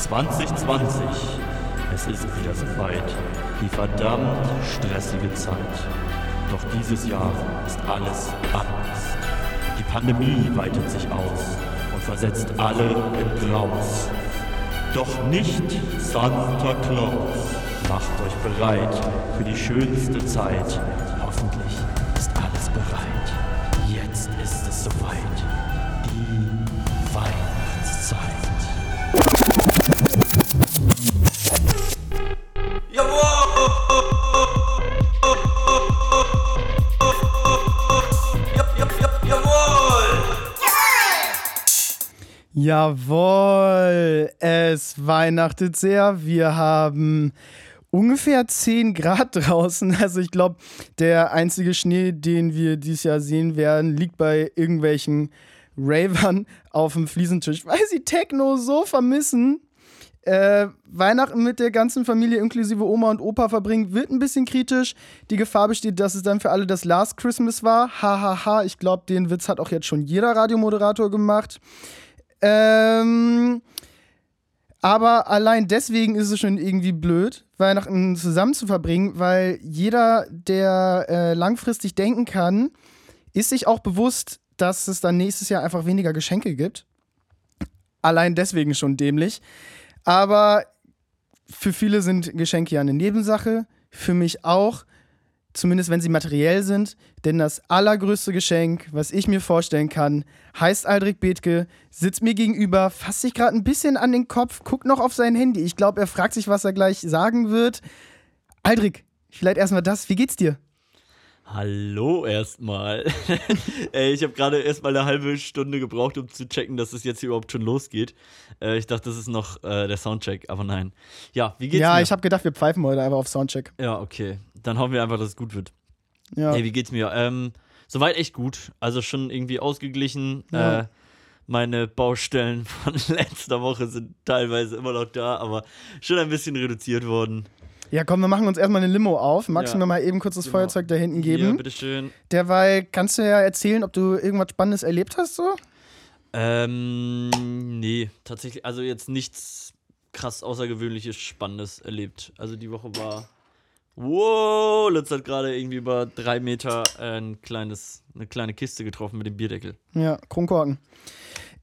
2020. Es ist wieder soweit. Die verdammt stressige Zeit. Doch dieses Jahr ist alles anders. Die Pandemie weitet sich aus und versetzt alle in Graus. Doch nicht Santa Claus. Macht euch bereit für die schönste Zeit. Hoffentlich Jawohl, es weihnachtet sehr. Wir haben ungefähr 10 Grad draußen. Also ich glaube, der einzige Schnee, den wir dieses Jahr sehen werden, liegt bei irgendwelchen Ravern auf dem Fliesentisch, weil sie Techno so vermissen. Äh, Weihnachten mit der ganzen Familie inklusive Oma und Opa verbringen, wird ein bisschen kritisch. Die Gefahr besteht, dass es dann für alle das Last Christmas war. Hahaha, ha, ha. ich glaube, den Witz hat auch jetzt schon jeder Radiomoderator gemacht. Ähm, aber allein deswegen ist es schon irgendwie blöd, Weihnachten zusammen zu verbringen, weil jeder, der äh, langfristig denken kann, ist sich auch bewusst, dass es dann nächstes Jahr einfach weniger Geschenke gibt. Allein deswegen schon dämlich. Aber für viele sind Geschenke ja eine Nebensache, für mich auch, zumindest wenn sie materiell sind. Denn das allergrößte Geschenk, was ich mir vorstellen kann, heißt Aldrich Bethke, sitzt mir gegenüber, fasst sich gerade ein bisschen an den Kopf, guckt noch auf sein Handy. Ich glaube, er fragt sich, was er gleich sagen wird. Aldrich, vielleicht erstmal das. Wie geht's dir? Hallo erstmal. Ey, ich habe gerade erstmal eine halbe Stunde gebraucht, um zu checken, dass es jetzt hier überhaupt schon losgeht. Äh, ich dachte, das ist noch äh, der Soundcheck, aber nein. Ja, wie geht's ja, mir? Ja, ich habe gedacht, wir pfeifen heute einfach auf Soundcheck. Ja, okay. Dann hoffen wir einfach, dass es gut wird. Ja. Ey, wie geht's mir? Ähm, soweit echt gut. Also schon irgendwie ausgeglichen. Ja. Äh, meine Baustellen von letzter Woche sind teilweise immer noch da, aber schon ein bisschen reduziert worden. Ja, komm, wir machen uns erstmal eine Limo auf. Magst Ja. du mir mal eben kurz das Genau. Feuerzeug da hinten geben? bitteschön. Derweil kannst du ja erzählen, ob du irgendwas Spannendes erlebt hast, so? Ähm, nee, tatsächlich, also jetzt nichts krass Außergewöhnliches, Spannendes erlebt. Also die Woche war. Wow, Lutz hat gerade irgendwie über drei Meter äh, ein kleines, eine kleine Kiste getroffen mit dem Bierdeckel. Ja, Kronkorken.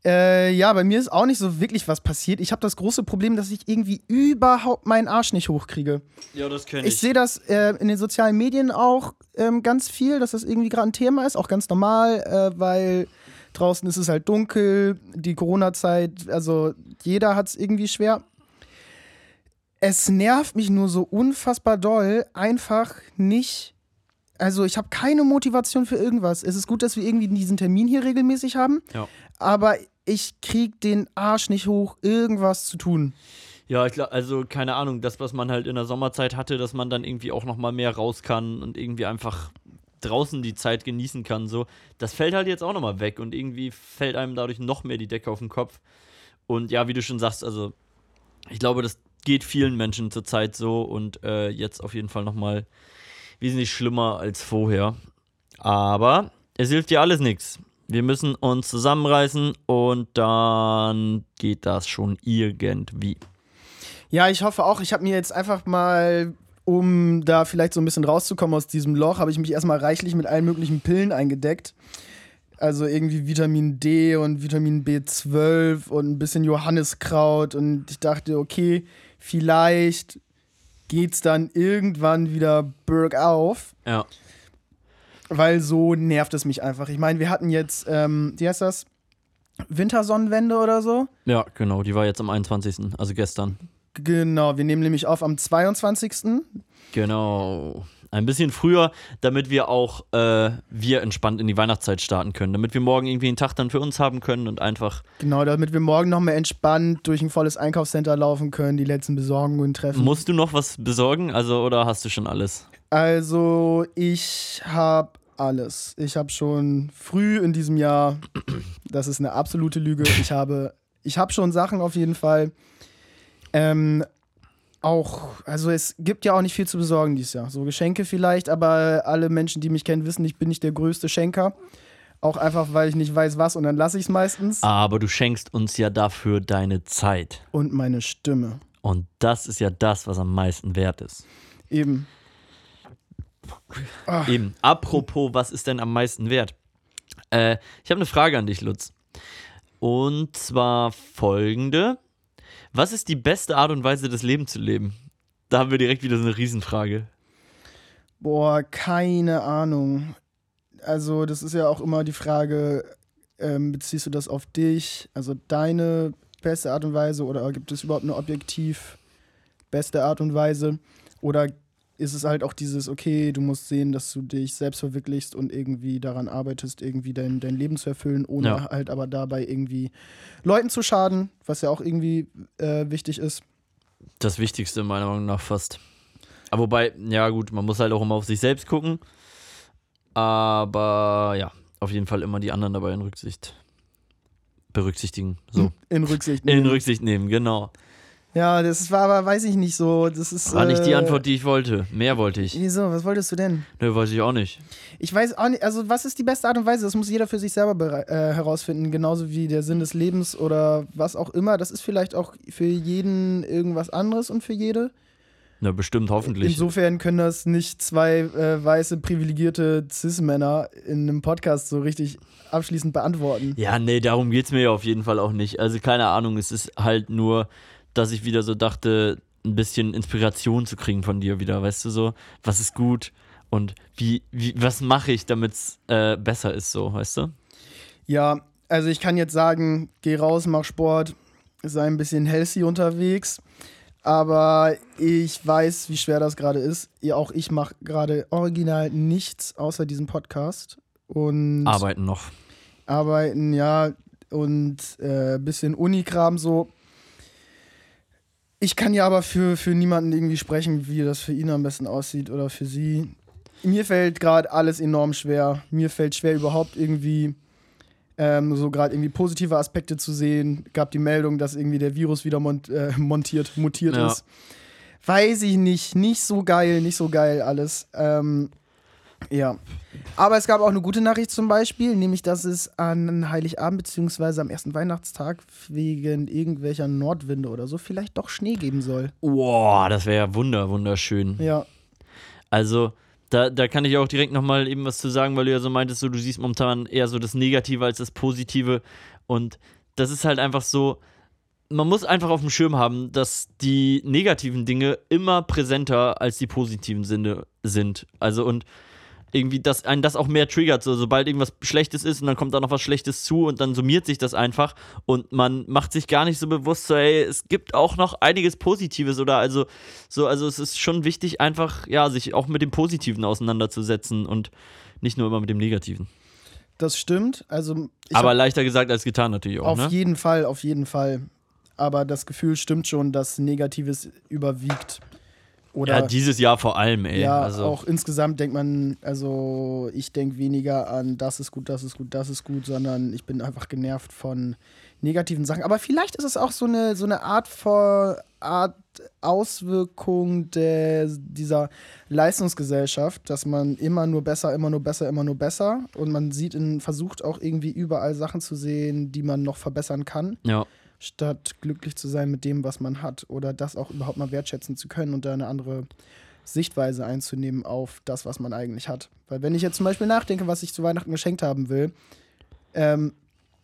Äh, ja, bei mir ist auch nicht so wirklich was passiert. Ich habe das große Problem, dass ich irgendwie überhaupt meinen Arsch nicht hochkriege. Ja, das kenne Ich sehe das äh, in den sozialen Medien auch ähm, ganz viel, dass das irgendwie gerade ein Thema ist, auch ganz normal, äh, weil draußen ist es halt dunkel, die Corona-Zeit, also jeder hat es irgendwie schwer. Es nervt mich nur so unfassbar doll, einfach nicht. Also ich habe keine Motivation für irgendwas. Es ist gut, dass wir irgendwie diesen Termin hier regelmäßig haben, Ja. aber ich krieg den Arsch nicht hoch, irgendwas zu tun. Ja, ich glaube, also keine Ahnung, das, was man halt in der Sommerzeit hatte, dass man dann irgendwie auch noch mal mehr raus kann und irgendwie einfach draußen die Zeit genießen kann, so, das fällt halt jetzt auch noch mal weg und irgendwie fällt einem dadurch noch mehr die Decke auf den Kopf. Und ja, wie du schon sagst, also ich glaube, das geht vielen Menschen zurzeit so und äh, jetzt auf jeden Fall noch mal wesentlich schlimmer als vorher. Aber es hilft dir alles nichts. Wir müssen uns zusammenreißen und dann geht das schon irgendwie. Ja, ich hoffe auch. Ich habe mir jetzt einfach mal, um da vielleicht so ein bisschen rauszukommen aus diesem Loch, habe ich mich erstmal reichlich mit allen möglichen Pillen eingedeckt. Also irgendwie Vitamin D und Vitamin B12 und ein bisschen Johanniskraut. Und ich dachte, okay, vielleicht geht's dann irgendwann wieder bergauf. Ja. Weil so nervt es mich einfach. Ich meine, wir hatten jetzt, ähm, wie heißt das? Wintersonnenwende oder so. Ja, genau, die war jetzt am 21., also gestern. Genau, wir nehmen nämlich auf am 22. Genau. Ein bisschen früher, damit wir auch äh, wir entspannt in die Weihnachtszeit starten können. Damit wir morgen irgendwie einen Tag dann für uns haben können und einfach. Genau, damit wir morgen nochmal entspannt durch ein volles Einkaufscenter laufen können, die letzten Besorgungen treffen. Musst du noch was besorgen? Also, oder hast du schon alles? Also, ich habe alles. Ich habe schon früh in diesem Jahr, das ist eine absolute Lüge, ich habe, ich habe schon Sachen auf jeden Fall. Ähm, auch, also es gibt ja auch nicht viel zu besorgen dieses Jahr. So Geschenke vielleicht, aber alle Menschen, die mich kennen, wissen, ich bin nicht der größte Schenker. Auch einfach, weil ich nicht weiß, was und dann lasse ich es meistens. Aber du schenkst uns ja dafür deine Zeit. Und meine Stimme. Und das ist ja das, was am meisten wert ist. Eben. Ah. Eben. Apropos, was ist denn am meisten wert? Äh, ich habe eine Frage an dich, Lutz. Und zwar folgende. Was ist die beste Art und Weise, das Leben zu leben? Da haben wir direkt wieder so eine Riesenfrage. Boah, keine Ahnung. Also, das ist ja auch immer die Frage, ähm, beziehst du das auf dich, also deine beste Art und Weise, oder gibt es überhaupt eine objektiv beste Art und Weise? Oder ist es halt auch dieses, okay, du musst sehen, dass du dich selbst verwirklichst und irgendwie daran arbeitest, irgendwie dein, dein Leben zu erfüllen, ohne Ja. halt aber dabei irgendwie Leuten zu schaden, was ja auch irgendwie äh, wichtig ist. Das Wichtigste meiner Meinung nach fast. Aber wobei, ja gut, man muss halt auch immer auf sich selbst gucken. Aber ja, auf jeden Fall immer die anderen dabei in Rücksicht berücksichtigen. So. In Rücksicht. In nehmen. Rücksicht nehmen, genau. Ja, das war aber, weiß ich nicht so. Das ist. War nicht die äh, Antwort, die ich wollte. Mehr wollte ich. Wieso? Was wolltest du denn? Nö, weiß ich auch nicht. Ich weiß auch nicht, also was ist die beste Art und Weise? Das muss jeder für sich selber äh, herausfinden, genauso wie der Sinn des Lebens oder was auch immer. Das ist vielleicht auch für jeden irgendwas anderes und für jede. Na, bestimmt, hoffentlich. Insofern können das nicht zwei äh, weiße, privilegierte Cis-Männer in einem Podcast so richtig abschließend beantworten. Ja, nee, darum geht's mir ja auf jeden Fall auch nicht. Also keine Ahnung, es ist halt nur, dass ich wieder so dachte, ein bisschen Inspiration zu kriegen von dir wieder, weißt du so, was ist gut und wie, wie was mache ich, damit's äh, besser ist so, weißt du? Ja, also ich kann jetzt sagen, geh raus, mach Sport, sei ein bisschen healthy unterwegs. Aber ich weiß, wie schwer das gerade ist. Ja, auch ich mache gerade original nichts außer diesem Podcast. Und Arbeiten noch. arbeiten, ja, und äh, bisschen Unikram so. Ich kann ja aber für, für niemanden irgendwie sprechen, wie das für ihn am besten aussieht oder für sie. Mir fällt gerade alles enorm schwer. Mir fällt schwer, überhaupt irgendwie ähm, so gerade irgendwie positive Aspekte zu sehen. Gab die Meldung, dass irgendwie der Virus wieder mont äh, montiert, mutiert Ja. ist. Weiß ich nicht. Nicht so geil, nicht so geil alles. Ähm, ja. Aber es gab auch eine gute Nachricht zum Beispiel, nämlich dass es an Heiligabend bzw. am ersten Weihnachtstag wegen irgendwelcher Nordwinde oder so vielleicht doch Schnee geben soll. Boah, das wäre ja wunder, wunderschön. Ja. Also, da, da kann ich auch direkt nochmal eben was zu sagen, weil du ja so meintest, so, du siehst momentan eher so das Negative als das Positive. Und das ist halt einfach so, man muss einfach auf dem Schirm haben, dass die negativen Dinge immer präsenter als die positiven Sinne sind. Also und irgendwie, dass einen das auch mehr triggert. So, sobald irgendwas Schlechtes ist und dann kommt da noch was Schlechtes zu und dann summiert sich das einfach und man macht sich gar nicht so bewusst, so, ey, es gibt auch noch einiges Positives oder also, so, also es ist schon wichtig, einfach, ja, sich auch mit dem Positiven auseinanderzusetzen und nicht nur immer mit dem Negativen. Das stimmt. Also Aber leichter gesagt als getan natürlich auch, auf ne? jeden Fall, auf jeden Fall. Aber das Gefühl stimmt schon, dass Negatives überwiegt. Oder Ja, dieses Jahr vor allem, ey. Ja, also, auch insgesamt denkt man, also ich denke weniger an, das ist gut, das ist gut, das ist gut, sondern ich bin einfach genervt von negativen Sachen. Aber vielleicht ist es auch so eine, so eine Art, vor, Art Auswirkung der, dieser Leistungsgesellschaft, dass man immer nur besser, immer nur besser, immer nur besser und man sieht in, versucht auch irgendwie überall Sachen zu sehen, die man noch verbessern kann ja. Statt glücklich zu sein mit dem, was man hat oder das auch überhaupt mal wertschätzen zu können und da eine andere Sichtweise einzunehmen auf das, was man eigentlich hat. Weil wenn ich jetzt zum Beispiel nachdenke, was ich zu Weihnachten geschenkt haben will, ähm,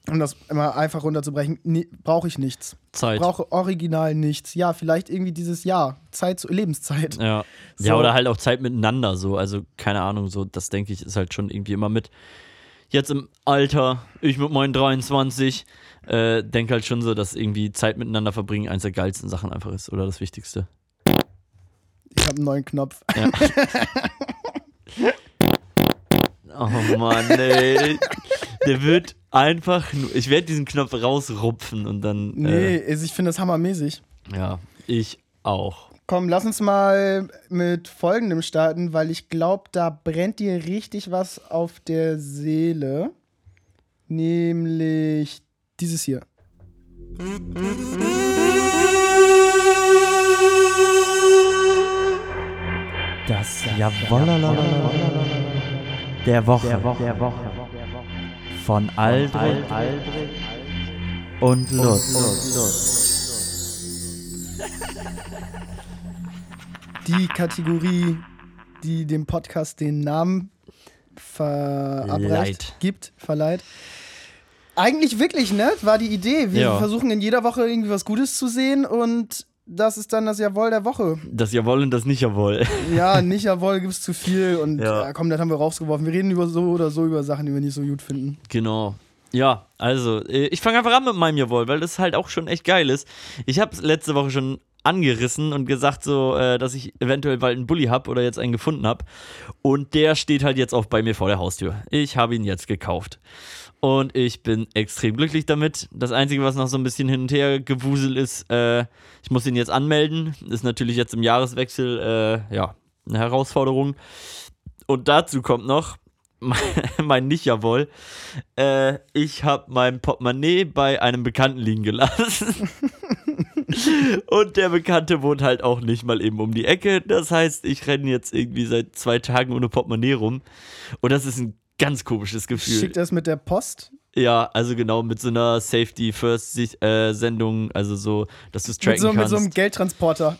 um das immer einfach runterzubrechen, nee, brauche ich nichts. Zeit. Brauche original nichts. Ja, vielleicht irgendwie dieses Jahr, Zeit, Lebenszeit. Ja. So. ja, oder halt auch Zeit miteinander, so. Also, keine Ahnung, so, das denke ich, ist halt schon irgendwie immer mit. Jetzt im Alter, ich mit meinen 23, äh, denke halt schon so, dass irgendwie Zeit miteinander verbringen eins der geilsten Sachen einfach ist oder das Wichtigste. Ich habe einen neuen Knopf. Ja. oh Mann, ey. Der wird einfach nur. Ich werde diesen Knopf rausrupfen und dann. Nee, Äh, ich finde das hammermäßig. ja, ich auch. Komm, lass uns mal mit folgendem starten, weil ich glaube, da brennt dir richtig was auf der Seele. Nämlich dieses hier. Das Jawollala der Woche. von Aldrich und Lutz. Die Kategorie, die dem Podcast den Namen verabreicht, gibt, verleiht. Eigentlich wirklich, ne? War die Idee. Wir Ja. versuchen in jeder Woche irgendwie was Gutes zu sehen und das ist dann das Jawohl der Woche. Das Jawohl und das Nicht-Jawohl. Ja, nicht Jawohl gibt's zu viel und Ja. ja. komm, das haben wir rausgeworfen. Wir reden über so oder so über Sachen, die wir nicht so gut finden. Genau. Ja, also, äh, ich fange einfach an mit meinem Jawohl, weil das halt auch schon echt geil ist. Ich habe letzte Woche schon angerissen und gesagt, so, äh, dass ich eventuell bald einen Bulli habe oder jetzt einen gefunden habe. Und der steht halt jetzt auch bei mir vor der Haustür. Ich habe ihn jetzt gekauft. Und ich bin extrem glücklich damit. Das Einzige, was noch so ein bisschen hin und her gewuselt ist, äh, ich muss ihn jetzt anmelden. Ist natürlich jetzt im Jahreswechsel, äh, ja, eine Herausforderung. Und dazu kommt noch, mein Nicht-Jawohl, äh, ich habe mein Portemonnaie bei einem Bekannten liegen gelassen. Und der Bekannte wohnt halt auch nicht mal eben um die Ecke. Das heißt, ich renne jetzt irgendwie seit zwei Tagen ohne Portemonnaie rum. Und das ist ein ganz komisches Gefühl. Schickt das mit der Post? Ja, also genau, mit so einer Safety First Sendung, also so, dass du es Mit tracken so, mit kannst. so einem Geldtransporter.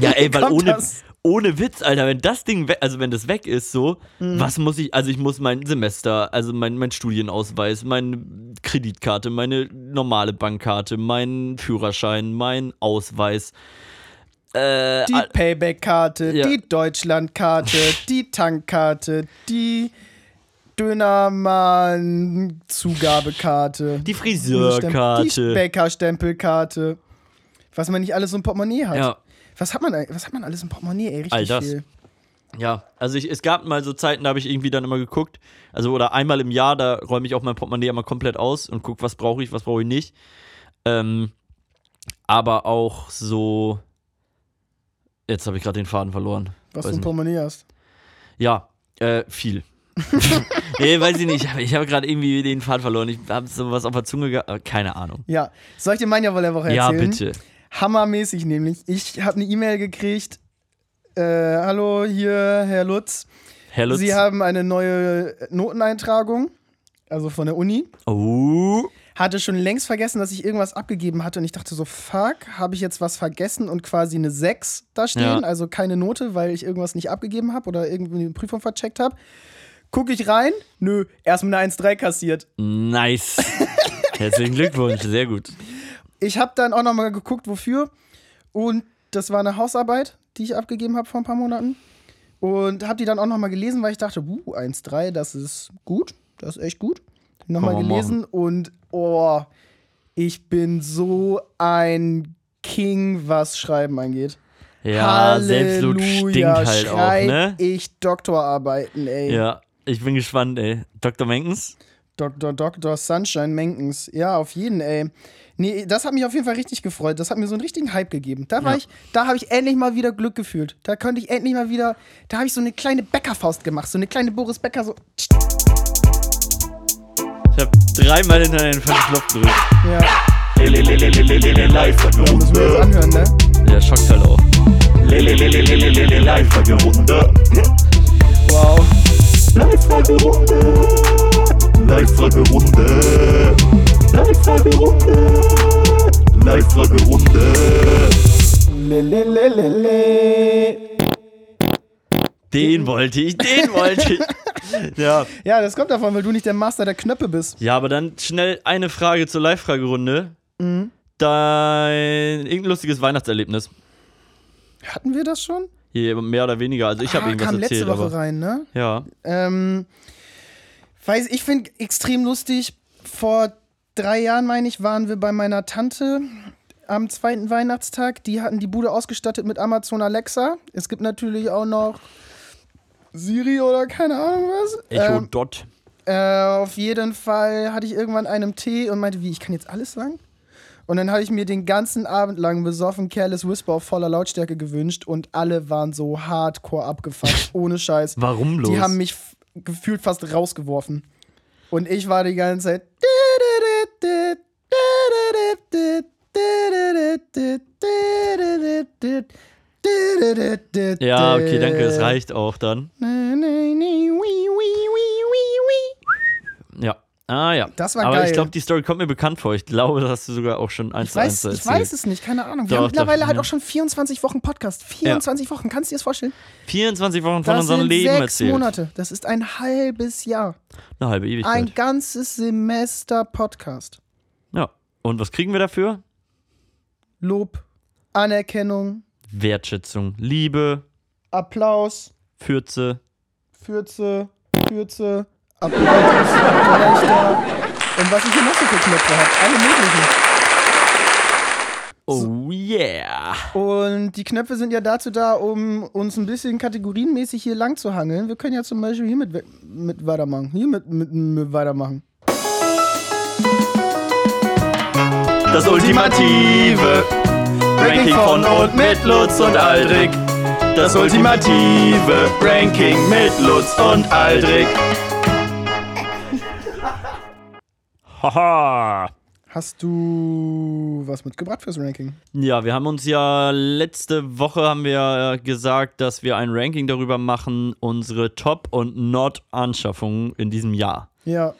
Ja, ey, weil ohne, das? ohne Witz, Alter, wenn das Ding weg, also wenn das weg ist, so, Mhm. was muss ich, also ich muss mein Semester, also mein, mein Studienausweis, meine Kreditkarte, meine normale Bankkarte, meinen Führerschein, mein Ausweis, äh, Die Payback-Karte, Ja. die Deutschland-Karte, die Tankkarte, die Dönermann-Zugabekarte. die Die Friseurkarte. Bäckerstempelkarte. Was man nicht alles im Portemonnaie hat. Ja. Was, hat man, was hat man alles im Portemonnaie, ey? Richtig All das. viel. Ja, also ich, es gab mal so Zeiten, da habe ich irgendwie dann immer geguckt, also oder einmal im Jahr, da räume ich auch mein Portemonnaie immer komplett aus und gucke, was brauche ich, was brauche ich nicht. Ähm, aber auch so, jetzt habe ich gerade den Faden verloren. Was Weiß du im nicht. Portemonnaie hast. Ja, äh, viel. nee, weiß ich nicht, ich habe gerade irgendwie den Faden verloren. Ich habe sowas auf der Zunge gehabt, keine Ahnung. Ja. Soll ich dir mein Jawohl der Woche Ja, erzählen? bitte. Hammermäßig nämlich. Ich habe eine E-Mail gekriegt. Äh, hallo, hier, Herr Lutz. Herr Lutz. Sie haben eine neue Noteneintragung, also von der Uni. oh, Hatte schon längst vergessen, dass ich irgendwas abgegeben hatte und ich dachte so, fuck, habe ich jetzt was vergessen und quasi eine 6 da stehen, Ja. also keine Note, weil ich irgendwas nicht abgegeben habe oder irgendwie eine Prüfung vercheckt habe. Gucke ich rein, nö, erstmal eine 1,3 kassiert. nice. Herzlichen Glückwunsch, sehr gut. Ich habe dann auch nochmal geguckt, wofür. Und das war eine Hausarbeit, die ich abgegeben habe vor ein paar Monaten. Und habe die dann auch nochmal gelesen, weil ich dachte, uh, 1,3, das ist gut. Das ist echt gut. Nochmal gelesen und oh, ich bin so ein King, was Schreiben angeht. Ja, Selbstlob stinkt halt auch, ne? ich Doktorarbeiten, ey. Ja, ich bin gespannt, ey. Dr. Menkens? Dr. Dr. Sunshine Menkens. Ja, auf jeden, ey. Nee, das hat mich auf jeden Fall richtig gefreut. Das hat mir so einen richtigen Hype gegeben. Da war Ja. ich, da habe ich endlich mal wieder Glück gefühlt. Da konnte ich endlich mal wieder, da habe ich so eine kleine Bäckerfaust gemacht, so eine kleine Boris Becker so. Ich habe dreimal hintereinander den falschen Knopf gedrückt. Ja, Live anhören, ne? Der schockt halt auch. Wow. Live-Fragerunde. Live-Fragerunde. Live-Fragerunde. Live-Fragerunde. Den wollte ich, den wollte ich. Ja. Ja, das kommt davon, weil du nicht der Master der Knöpfe bist. ja, aber dann schnell eine Frage zur Live-Fragerunde. Dein irgendein lustiges Weihnachtserlebnis. Hatten wir das schon? Hier, mehr oder weniger. Also ich habe ah, irgendwas kam letzte erzählt, Woche aber rein, ne? ja. Ähm, weiß ich finde extrem lustig. Vor drei Jahren, meine ich, waren wir bei meiner Tante am zweiten Weihnachtstag. Die hatten die Bude ausgestattet mit Amazon Alexa. Es gibt natürlich auch noch Siri oder keine Ahnung was. Echo Ähm, Dot. äh, auf jeden Fall hatte ich irgendwann einen Tee und meinte, wie, ich kann jetzt alles sagen? Und dann habe ich mir den ganzen Abend lang besoffen Careless Whisper auf voller Lautstärke gewünscht und alle waren so hardcore abgefuckt, ohne Scheiß. Warum los? Die haben mich gefühlt fast rausgeworfen. Und ich war die ganze Zeit. ja, okay, danke, es reicht auch dann. Ja, Ah ja. Das war Aber geil. ich glaube, die Story kommt mir bekannt vor. Ich glaube, das hast du sogar auch schon eins Ich zu eins weiß, ich erzählt. weiß es nicht, keine Ahnung. Wir Doch, haben mittlerweile doch, halt ja. auch schon 24 Wochen Podcast. 24 Wochen, kannst du dir das vorstellen? 24 Wochen von Das unserem sind Leben sechs erzählt. Monate. Das ist ein halbes Jahr. Eine halbe Ewigkeit. Ein ganzes Semester Podcast. ja. Und was kriegen wir dafür? Lob, Anerkennung, Wertschätzung, Liebe, Applaus, Fürze. Fürze, Fürze, Gelächter und was ich hier noch so für Knöpfe habe. Alle möglichen. Oh yeah. Und die Knöpfe sind ja dazu da, um uns ein bisschen kategorienmäßig hier lang zu hangeln. Wir können ja zum Beispiel hier mit, mit weitermachen. Hier mit, mit, mit weitermachen. Das ultimative Ranking von und mit Lutz und Aldrich. Das ultimative Ranking mit Lutz und Aldrich. Haha. Hast du was mitgebracht fürs Ranking? Ja, wir haben uns ja letzte Woche haben wir gesagt, dass wir ein Ranking darüber machen, unsere Top- und Not-Anschaffungen in diesem Jahr. Ja.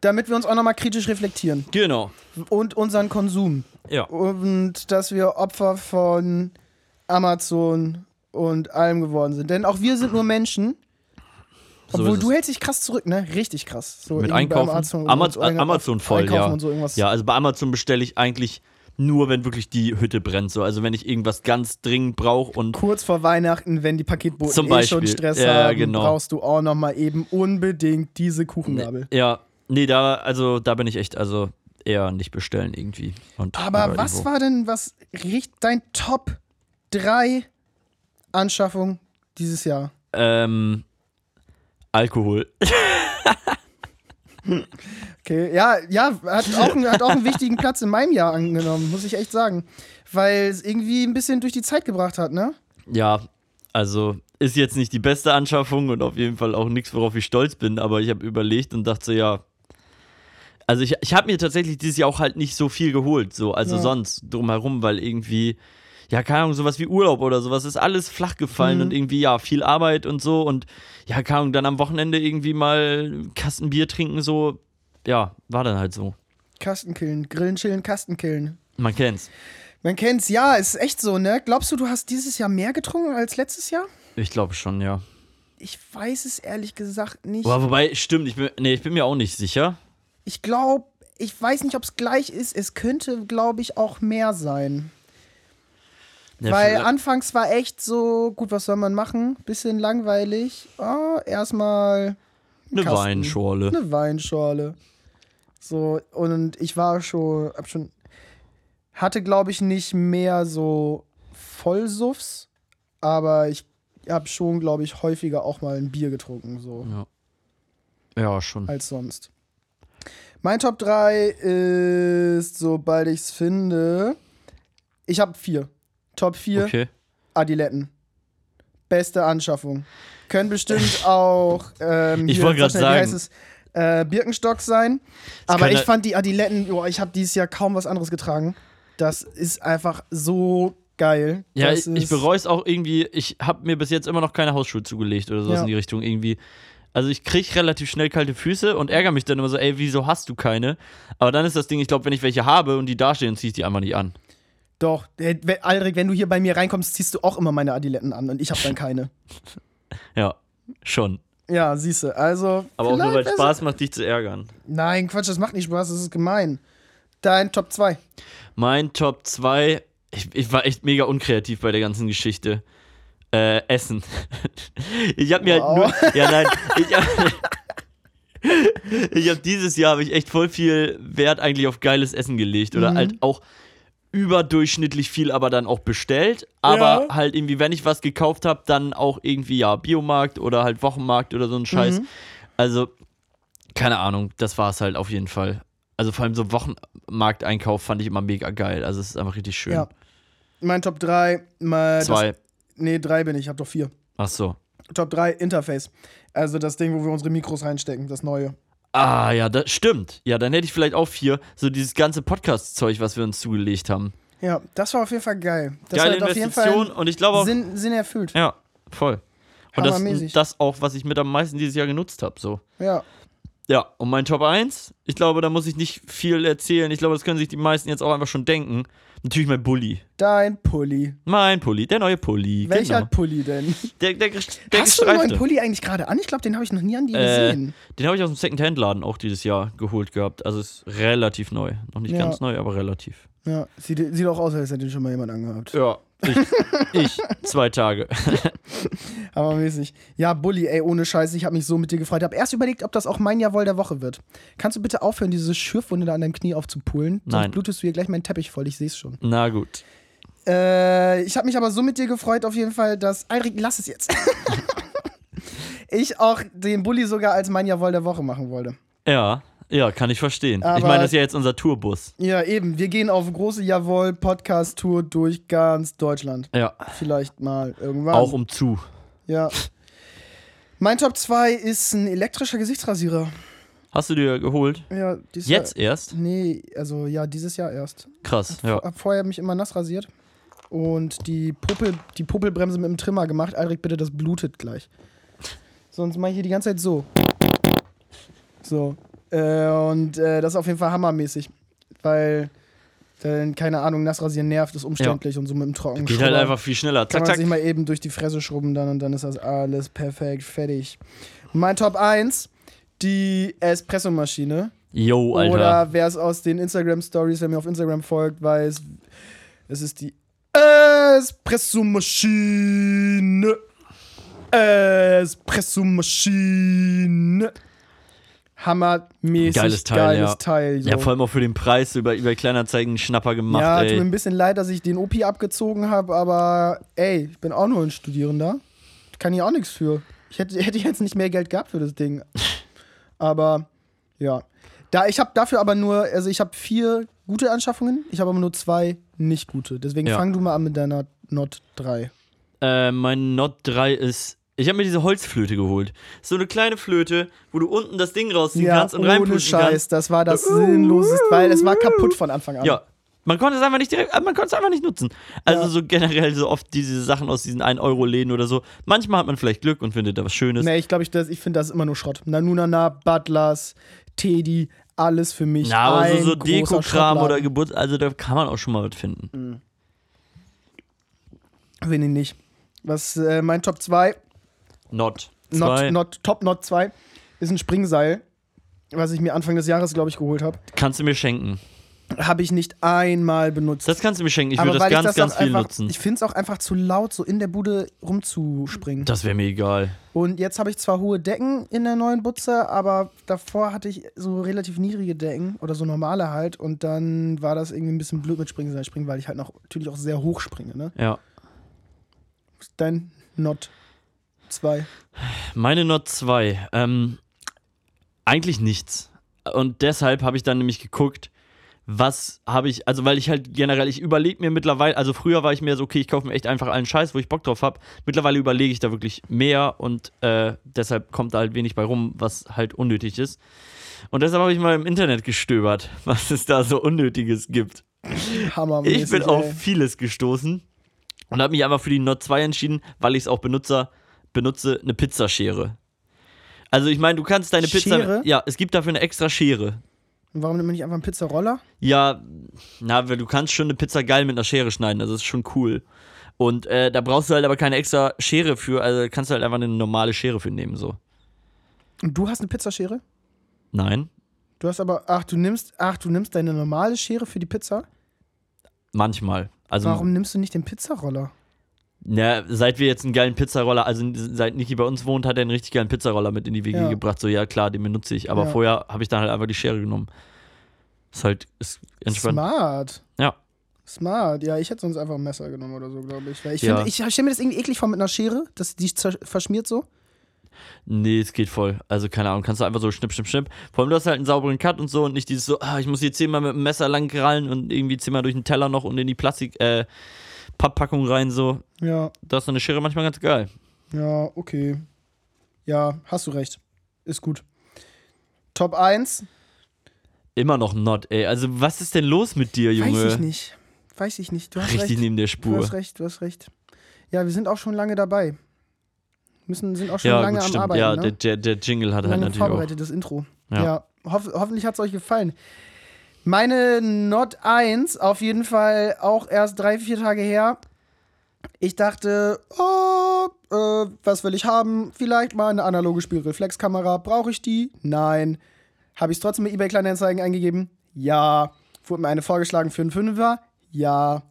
Damit wir uns auch nochmal kritisch reflektieren. Genau. Und unseren Konsum. Ja. Und dass wir Opfer von Amazon und allem geworden sind. Denn auch wir sind nur Menschen. So Obwohl ist du hältst dich krass zurück, ne? Richtig krass. So Mit Einkaufen? Amazon, Amaz- und so Amazon voll, Einkaufen ja. Und so irgendwas. Ja, also bei Amazon bestelle ich eigentlich nur, wenn wirklich die Hütte brennt. So. Also wenn ich irgendwas ganz dringend brauche und Kurz vor Weihnachten, wenn die Paketboten eh schon. Stress Ja, haben, genau. brauchst du auch nochmal eben unbedingt diese Kuchengabel. ja, nee, da also da bin ich echt also eher nicht bestellen irgendwie. Und Aber was irgendwo. war denn was richt dein Top 3 Anschaffung dieses Jahr? ähm Alkohol. Okay, ja, ja, hat auch, einen- hat auch einen wichtigen Platz in meinem Jahr angenommen, muss ich echt sagen. Weil es irgendwie ein bisschen durch die Zeit gebracht hat, ne? Ja, also ist jetzt nicht die beste Anschaffung und auf jeden Fall auch nichts, worauf ich stolz bin, aber ich habe überlegt und dachte ja. Also ich, ich habe mir tatsächlich dieses Jahr auch halt nicht so viel geholt, so, also Ja. sonst drumherum, weil irgendwie, ja, keine Ahnung, sowas wie Urlaub oder sowas ist alles flach gefallen Mhm. und irgendwie, ja, viel Arbeit und so und ja, keine Ahnung, dann am Wochenende irgendwie mal Kasten Bier trinken, so, ja, war dann halt so. Kastenkillen, Grillen, Chillen, Kastenkillen. Man kennt's. Man kennt's, ja, ist echt so, ne? Glaubst du, du hast dieses Jahr mehr getrunken als letztes Jahr? Ich glaube schon, ja. Ich weiß es ehrlich gesagt nicht. Aber wobei, stimmt, ich bin, nee, ich bin mir auch nicht sicher. Ich glaube, ich weiß nicht, ob es gleich ist. Es könnte, glaube ich, auch mehr sein. Ja, Weil anfangs war echt so, gut, was soll man machen? Bisschen langweilig. Oh, erstmal eine. Weinschorle. eine Weinschorle. So, und ich war schon, hab schon, hatte, glaube ich, nicht mehr so Vollsuffs, aber ich habe schon, glaube ich, häufiger auch mal ein Bier getrunken, so, Ja. Ja, schon. als sonst. Mein Top 3 ist, sobald ich es finde, ich habe vier. Top 4 Okay. Adiletten. Beste Anschaffung. Können bestimmt auch, ähm, Ich hier, wollte wie sagen. Äh, Birkenstock sein. Aber ich fand die Adiletten, boah, ich habe dieses Jahr kaum was anderes getragen. Das ist einfach so geil. Ja, das ich, ich bereue es auch irgendwie. Ich habe mir bis jetzt immer noch keine Hausschuhe zugelegt oder sowas Ja. in die Richtung irgendwie. Also ich kriege relativ schnell kalte Füße und ärgere mich dann immer so, ey, wieso hast du keine? Aber dann ist das Ding, ich glaube, wenn ich welche habe und die da stehen, ziehe ich die einfach nicht an. Doch, äh, wenn- Aldrich, wenn du hier bei mir reinkommst, ziehst du auch immer meine Adiletten an und ich habe dann keine. Ja, schon. Ja, siehst du. Also. Aber auch nur, weil es Spaß macht, dich zu ärgern. Nein, Quatsch, das macht nicht Spaß, das ist gemein. Dein Top 2. Mein Top 2, ich, ich war echt mega unkreativ bei der ganzen Geschichte. Äh, Essen. Ich habe mir Wow. halt nur. Ja, nein. Ich habe ich hab dieses Jahr habe ich echt voll viel Wert eigentlich auf geiles Essen gelegt. Oder Mhm. halt auch überdurchschnittlich viel, aber dann auch bestellt. Aber Ja. halt irgendwie, wenn ich was gekauft habe, dann auch irgendwie, ja, Biomarkt oder halt Wochenmarkt oder so ein Scheiß. Mhm. Also, keine Ahnung, das war es halt auf jeden Fall. Also vor allem so Wochenmarkteinkauf fand ich immer mega geil. Also es ist einfach richtig schön. Ja. Mein Top 3. Mal Das, Zwei. nee, drei bin ich, ich habe doch vier. Ach so. Top 3 Interface. Also das Ding, wo wir unsere Mikros reinstecken, das neue. Ah, ja, das stimmt. Ja, dann hätte ich vielleicht auch vier. So dieses ganze Podcast-Zeug, was wir uns zugelegt haben. Ja, das war auf jeden Fall geil. Das Geile hat auf jeden Investition Fall und ich glaube auch. Sinn, Sinn erfüllt. Ja, voll. Und das, das auch, was ich mit am meisten dieses Jahr genutzt habe. So. Ja. Ja, und mein Top 1, ich glaube, da muss ich nicht viel erzählen. Ich glaube, das können sich die meisten jetzt auch einfach schon denken. Natürlich mein Bulli. Dein Pulli. Mein Pulli, der neue Pulli. Welcher genau. Pulli denn? Der, der, der, Hast du einen neuen. Pulli eigentlich gerade an? Ich glaube, den habe ich noch nie an dir Äh, gesehen. Den habe ich aus dem Second-Hand-Laden auch dieses Jahr geholt gehabt. Also ist relativ neu. Noch nicht Ja. ganz neu, aber relativ. Ja, sieht, sieht auch aus, als hätte den schon mal jemand angehabt. Ja. Ich, ich zwei Tage. Aber mäßig. Ja, Bulli, ey, ohne Scheiß, ich habe mich so mit dir gefreut. Ich habe erst überlegt, ob das auch mein Jawohl der Woche wird. Kannst du bitte aufhören, diese Schürfwunde da an deinem Knie aufzupulen? Sonst Nein. blutest du hier gleich meinen Teppich voll, ich sehe es schon. Na gut. Äh, ich habe mich aber so mit dir gefreut, auf jeden Fall, dass. Alrik, lass es jetzt. ich auch den Bulli sogar als mein Jawohl der Woche machen wollte. Ja, ja, kann ich verstehen. ich Aber- meine, das ist ja jetzt unser Tourbus. Ja, eben. Wir gehen auf große Jawohl-Podcast-Tour durch ganz Deutschland. Ja. Vielleicht mal irgendwann. Auch um zu. Ja. Mein Top 2 ist ein elektrischer Gesichtsrasierer. Hast du dir geholt? Ja, dieses Jetzt Jahr. erst? Nee, also ja, dieses Jahr erst. Krass, ja. Hab vorher mich immer nass rasiert und die, Puppel, die Puppelbremse mit dem Trimmer gemacht. Aldrich, bitte, das blutet gleich. Sonst mache ich hier die ganze Zeit so. So. Äh, und äh, das ist auf jeden Fall hammermäßig. Weil, dann, keine Ahnung, nass rasieren nervt, ist umständlich und so mit dem Trocken. Geht halt einfach viel schneller. Kann Zack, man zack. sich mal eben durch die Fresse schrubben dann und dann ist das alles perfekt, fertig. Mein Top 1, die Espressomaschine. Yo, Alter. Oder wer es aus den Instagram-Stories, wer mir auf Instagram folgt, weiß, es ist die Espressomaschine. Espressomaschine. Hammermäßig Geiles Teil, geiles ja. Teil. Ja, yo. vor allem auch für den Preis über eBay Kleinanzeigen Schnapper gemacht, ja, tut mir ey. ein bisschen leid, dass ich den Opi abgezogen habe, aber ey, ich bin auch nur ein Studierender. Kann hier auch nichts für. Ich hätte, hätte jetzt nicht mehr Geld gehabt für das Ding. Aber ja. Da, ich habe dafür aber nur, also ich habe vier gute Anschaffungen, ich habe aber nur zwei nicht gute. Deswegen Ja. fang du mal an mit deiner Not 3. Äh, mein Not 3 ist. Ich habe mir diese Holzflöte geholt. So eine kleine Flöte, wo du unten das Ding rausziehen Ja, kannst und ohne reinpusten Scheiß, kannst. das war das sinnloseste, weil es war kaputt von Anfang an. Ja. Man konnte es einfach nicht direkt, man konnte es einfach nicht nutzen. Also Ja. so generell so oft diese Sachen aus diesen 1-Euro-Läden oder so. Manchmal hat man vielleicht Glück und findet da was Schönes. Nee, ich glaube, ich, das- ich finde das immer nur Schrott. Nanunana, Butlers, Teddy, alles für mich. Na, aber ein so, so Dekokram oder Geburt, also da kann man auch schon mal was finden. Finde ich nicht. Was äh, mein Top 2, Not. not, not, Top Not 2, ist ein Springseil, was ich mir Anfang des Jahres, glaube ich, geholt habe. Kannst du mir schenken. Habe ich nicht einmal benutzt. Das kannst du mir schenken. Ich würde das ganz, ich das ganz viel einfach, nutzen. Ich finde es auch einfach zu laut, so in der Bude rumzuspringen. Das wäre mir egal. Und jetzt habe ich zwar hohe Decken in der neuen Butze, aber davor hatte ich so relativ niedrige Decken oder so normale halt. Und dann war das irgendwie ein bisschen blöd mit Springseil springen, weil ich halt noch natürlich auch sehr hoch springe. Ne? Ja. Dein Not 2. Meine Not 2. Ähm, eigentlich nichts. Und deshalb habe ich dann nämlich geguckt, was habe ich, also weil ich halt generell, ich überlege mir mittlerweile, also früher war ich mir so, okay, ich kaufe mir echt einfach allen Scheiß, wo ich Bock drauf habe. Mittlerweile überlege ich da wirklich mehr und äh, deshalb kommt da halt wenig bei rum, was halt unnötig ist. Und deshalb habe ich mal im Internet gestöbert, was es da so Unnötiges gibt. Hammermäßig. Ich bin ey. auf vieles gestoßen und habe mich einfach für die Not 2 entschieden, weil ich es auch benutzer, benutze, eine Pizzaschere. Also ich meine, du kannst deine Pizza. Schere? Ja, es gibt dafür eine extra Schere. Und warum nimmt man nicht einfach einen Pizzaroller? Ja, na, weil du kannst schon eine Pizza geil mit einer Schere schneiden, also das ist schon cool. Und äh, da brauchst du halt aber keine extra Schere für, also kannst du halt einfach eine normale Schere für nehmen, so. Und du hast eine Pizzaschere? Nein, Du hast aber, ach, du nimmst, ach, du nimmst deine normale Schere für die Pizza? manchmal. Also, Warum nimmst du nicht den Pizzaroller? Ja, seit wir jetzt einen geilen Pizzaroller, also seit Niki bei uns wohnt, hat er einen richtig geilen Pizzaroller mit in die WG Ja. gebracht. So, ja klar, den benutze ich. Aber Ja. vorher habe ich dann halt einfach die Schere genommen. Ist halt, ist entspannt. Smart. Ja. Smart. Ja, ich hätte sonst einfach ein Messer genommen oder so, glaube ich. Weil ich, Ja. find, ich stelle mir das irgendwie eklig vor mit einer Schere, dass die verschmiert so. Nee, es geht voll. Also, keine Ahnung, kannst du einfach so schnipp, schnipp, schnipp. Vor allem, du hast halt einen sauberen Cut und so und nicht dieses so, ah, ich muss hier zehnmal mit dem Messer lang krallen und irgendwie zehnmal durch den Teller noch und in die Plastik, äh, Papppackung rein, so. Ja, Da ist eine Schere manchmal ganz geil. ja, okay. Ja, hast du recht. Ist gut. Top 1? Immer noch not, ey. Also, was ist denn los mit dir, Junge? Weiß ich nicht. Weiß ich nicht. Du hast Richtig recht. neben der Du Spur. hast recht, du hast recht. Ja, wir sind auch schon lange dabei. Müssen, sind auch schon Ja, lange gut, am stimmt. Arbeiten. ja, ne? der, der, der Jingle hat halt lange natürlich auch. vorbereitet, das Intro. Ja. Ja, hoff hoffentlich hat es euch gefallen. Meine Not 1, auf jeden Fall auch erst drei, vier Tage her. Ich dachte, oh, äh, was will ich haben? Vielleicht mal eine analoge Spielreflexkamera. Brauche ich die? Nein. Habe ich es trotzdem bei eBay Kleinanzeigen eingegeben? Ja. Wurde mir eine vorgeschlagen für einen Fünfer? Ja.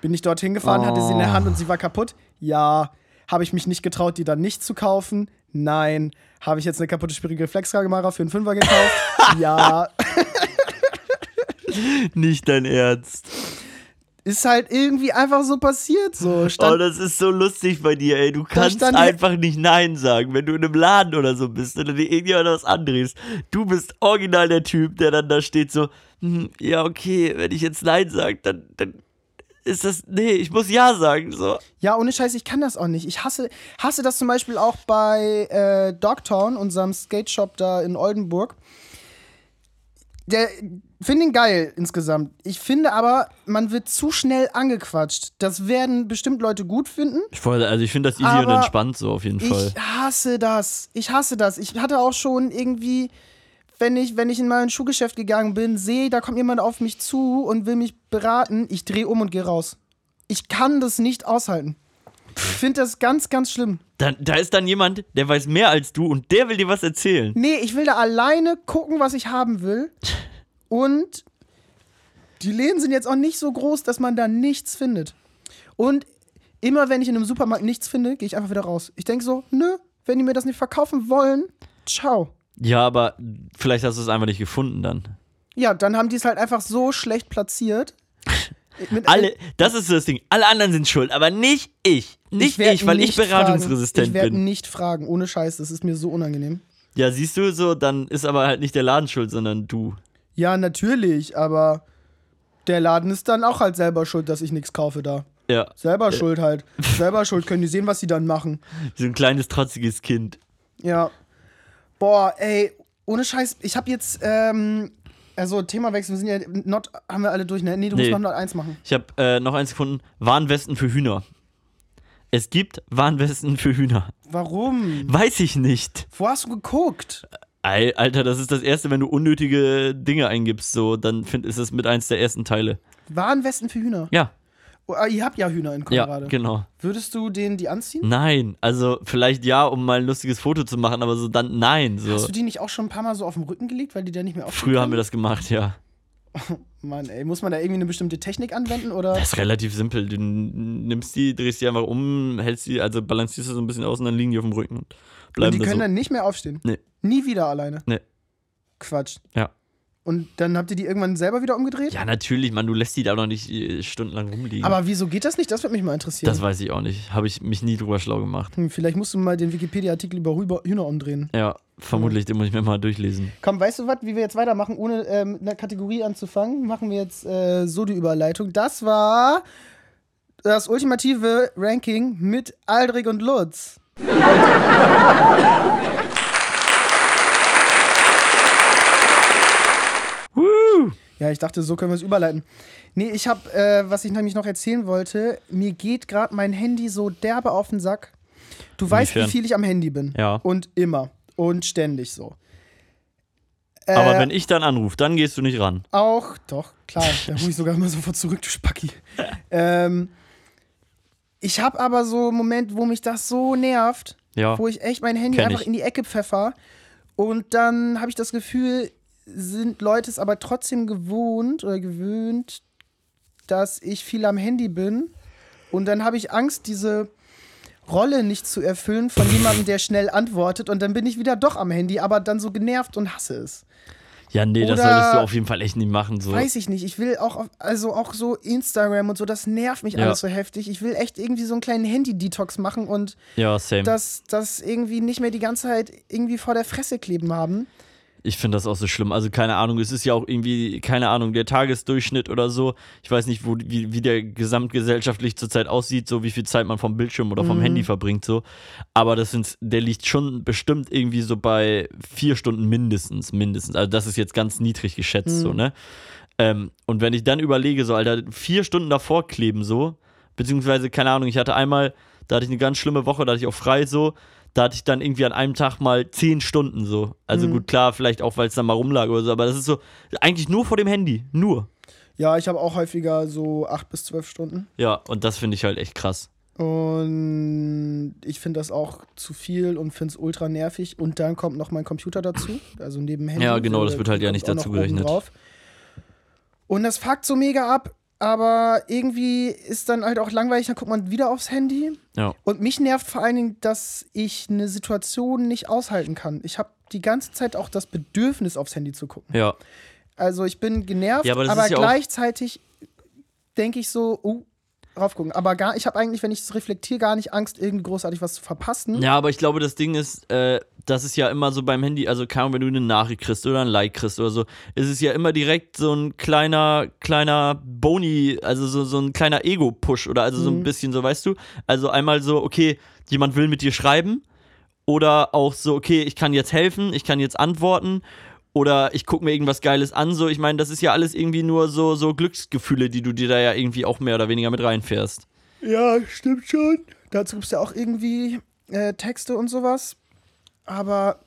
Bin ich dorthin gefahren, hatte sie in der Hand und sie war kaputt? Ja. Habe ich mich nicht getraut, die dann nicht zu kaufen? Nein. Habe ich jetzt eine kaputte Spiegelreflexkamera für einen Fünfer gekauft? ja. Nicht dein Ernst. Ist halt irgendwie einfach so passiert. So. Stand, oh, das ist so lustig bei dir, ey. Du kannst einfach nicht Nein sagen, wenn du in einem Laden oder so bist oder dir irgendjemand was andrehst. Du bist original der Typ, der dann da steht so, hm, ja, okay, wenn ich jetzt Nein sage, dann, dann ist das, nee, ich muss Ja sagen, so. Ja, ohne Scheiß, ich kann das auch nicht. Ich hasse, hasse das zum Beispiel auch bei äh, Dogtown, unserem Skate Shop da in Oldenburg. Der finde ihn geil insgesamt. Ich finde aber, man wird zu schnell angequatscht. Das werden bestimmt Leute gut finden. Ich voll, also ich finde das easy und entspannt so auf jeden Fall. Ich hasse das. Ich hasse das. Ich hatte auch schon irgendwie, wenn ich, wenn ich in mein Schuhgeschäft gegangen bin, sehe, da kommt jemand auf mich zu und will mich beraten. Ich drehe um und gehe raus. Ich kann das nicht aushalten. Ich finde das ganz, ganz schlimm. Dann, da ist dann jemand, der weiß mehr als du und der will dir was erzählen. Nee, ich will da alleine gucken, was ich haben will. Und die Läden sind jetzt auch nicht so groß, dass man da nichts findet. Und immer wenn ich in einem Supermarkt nichts finde, gehe ich einfach wieder raus. Ich denke so, nö, wenn die mir das nicht verkaufen wollen, ciao. Ja, aber vielleicht hast du es einfach nicht gefunden dann. Ja, dann haben die es halt einfach so schlecht platziert. Alle, das ist so das Ding. Alle anderen sind schuld, aber nicht ich. Nicht werd ich, weil ich nicht fragen. beratungsresistent Ich werde bin. nicht fragen, ohne Scheiß, das ist mir so unangenehm. Ja, siehst du so, dann ist aber halt nicht der Laden schuld, sondern du. Ja, natürlich, aber der Laden ist dann auch halt selber schuld, dass ich nichts kaufe da. Ja, Selber schuld halt. Selber schuld, können die sehen, was sie dann machen. so ein kleines trotziges Kind. Ja. Boah, ey, ohne Scheiß, ich habe jetzt, ähm, also Themawechsel, wir sind ja, Not haben wir alle durch, ne? Nee, du Nee. musst noch Not 1 machen. Ich habe äh, noch eins gefunden: Warnwesten für Hühner. Es gibt Warnwesten für Hühner. Warum? Weiß ich nicht. Wo hast du geguckt? Alter, das ist das Erste, wenn du unnötige Dinge eingibst, so, dann find, ist es mit eins der ersten Teile. Warnwesten für Hühner. Ja, Oh, ah, ihr habt ja Hühner in ja, Colorado. genau. Würdest du denen die anziehen? Nein, also vielleicht ja, um mal ein lustiges Foto zu machen, aber so dann nein. So. Hast du die nicht auch schon ein paar Mal so auf den Rücken gelegt, weil die da nicht mehr aufstehen Früher haben wir können? das gemacht, ja. Mann, ey, muss man da irgendwie eine bestimmte Technik anwenden oder? Das ist relativ simpel. Du nimmst die, drehst die einfach um, hältst die, also balancierst du so ein bisschen aus und dann liegen die auf dem Rücken und Und bleiben die da können so. dann nicht mehr aufstehen? Nee. Nie wieder alleine? Nee. Quatsch. Ja. Und dann habt ihr die irgendwann selber wieder umgedreht? Ja, natürlich, man, du lässt die da noch nicht äh, stundenlang rumliegen. Aber wieso geht das nicht? Das würde mich mal interessieren. das weiß ich auch nicht. Habe ich mich nie drüber schlau gemacht. Hm, vielleicht musst du mal den Wikipedia-Artikel über Hühner umdrehen. Ja, vermutlich, den muss ich mir mal durchlesen. Komm, weißt du was, wie wir jetzt weitermachen, ohne äh, mit einer Kategorie anzufangen? Machen wir jetzt äh, so die Überleitung. Das war das ultimative Ranking mit Aldrich und Lutz. Ja, ich dachte, so können wir es überleiten. Nee, ich habe, äh, was ich nämlich noch erzählen wollte, mir geht gerade mein Handy so derbe auf den Sack. Du weißt, wie Inwiefern? viel ich am Handy bin. Ja. Und immer. Und ständig so. Aber Äh, wenn ich dann anrufe, dann gehst du nicht ran. Auch, doch, klar, da rufe ich sogar immer sofort zurück, du Spacki. ähm, ich habe aber so einen Moment, wo mich das so nervt, Ja. wo ich echt mein Handy Kenn einfach ich. in die Ecke pfeffer. Und dann habe ich das Gefühl, sind Leute es aber trotzdem gewohnt oder gewöhnt, dass ich viel am Handy bin. Und dann habe ich Angst, diese Rolle nicht zu erfüllen von jemandem, der schnell antwortet. Und dann bin ich wieder doch am Handy, aber dann so genervt und hasse es. Ja, nee, das Oder- solltest du auf jeden Fall echt nicht machen. So. Weiß ich nicht. Ich will auch, auf, also auch so Instagram und so, das nervt mich Ja. alles so heftig. Ich will echt irgendwie so einen kleinen Handy-Detox machen und Ja, das, das irgendwie nicht mehr die ganze Zeit irgendwie vor der Fresse kleben haben. Ich finde das auch so schlimm. Also keine Ahnung, es ist ja auch irgendwie, keine Ahnung, der Tagesdurchschnitt oder so. Ich weiß nicht, wo, wie, wie der gesamtgesellschaftlich zurzeit aussieht, so wie viel Zeit man vom Bildschirm oder vom Mhm. Handy verbringt, so. Aber das sind, der liegt schon bestimmt irgendwie so bei vier Stunden mindestens, mindestens. Also das ist jetzt ganz niedrig geschätzt, Mhm. so, ne? Ähm, und wenn ich dann überlege, so, Alter, vier Stunden davor kleben, so, beziehungsweise, keine Ahnung, ich hatte einmal, da hatte ich eine ganz schlimme Woche, da hatte ich auch frei, so, da hatte ich dann irgendwie an einem Tag mal zehn Stunden so. Also Mhm. gut, klar, vielleicht auch, weil es dann mal rumlag oder so, aber das ist so, eigentlich nur vor dem Handy. Nur. Ja, ich habe auch häufiger so acht bis zwölf Stunden. Ja, und das finde ich halt echt krass. Und ich finde das auch zu viel und finde es ultra nervig. Und dann kommt noch mein Computer dazu. Also neben Handy. Ja, genau, das wird halt ja nicht dazu gerechnet. Und das fuckt so mega ab. Aber irgendwie ist dann halt auch langweilig, dann guckt man wieder aufs Handy. Ja. Und mich nervt vor allen Dingen, dass ich eine Situation nicht aushalten kann. Ich habe die ganze Zeit auch das Bedürfnis, aufs Handy zu gucken. Ja. Also ich bin genervt, Ja, aber aber, ja gleichzeitig denke ich so, oh, raufgucken. Aber gar, ich habe eigentlich, wenn ich es reflektiere, gar nicht Angst, irgendwie großartig was zu verpassen. Ja, aber ich glaube, das Ding ist, äh, das ist ja immer so beim Handy, also kaum wenn du eine Nachricht kriegst oder ein Like kriegst oder so, ist es ja immer direkt so ein kleiner, kleiner Boni, also so, so ein kleiner Ego-Push oder also so ein Mhm. bisschen so, weißt du? Also einmal so, okay, jemand will mit dir schreiben oder auch so, okay, ich kann jetzt helfen, ich kann jetzt antworten oder ich gucke mir irgendwas Geiles an, so, ich meine, das ist ja alles irgendwie nur so, so Glücksgefühle, die du dir da ja irgendwie auch mehr oder weniger mit reinfährst. Ja, stimmt schon. Dazu gibt es ja auch irgendwie äh, Texte und sowas. Aber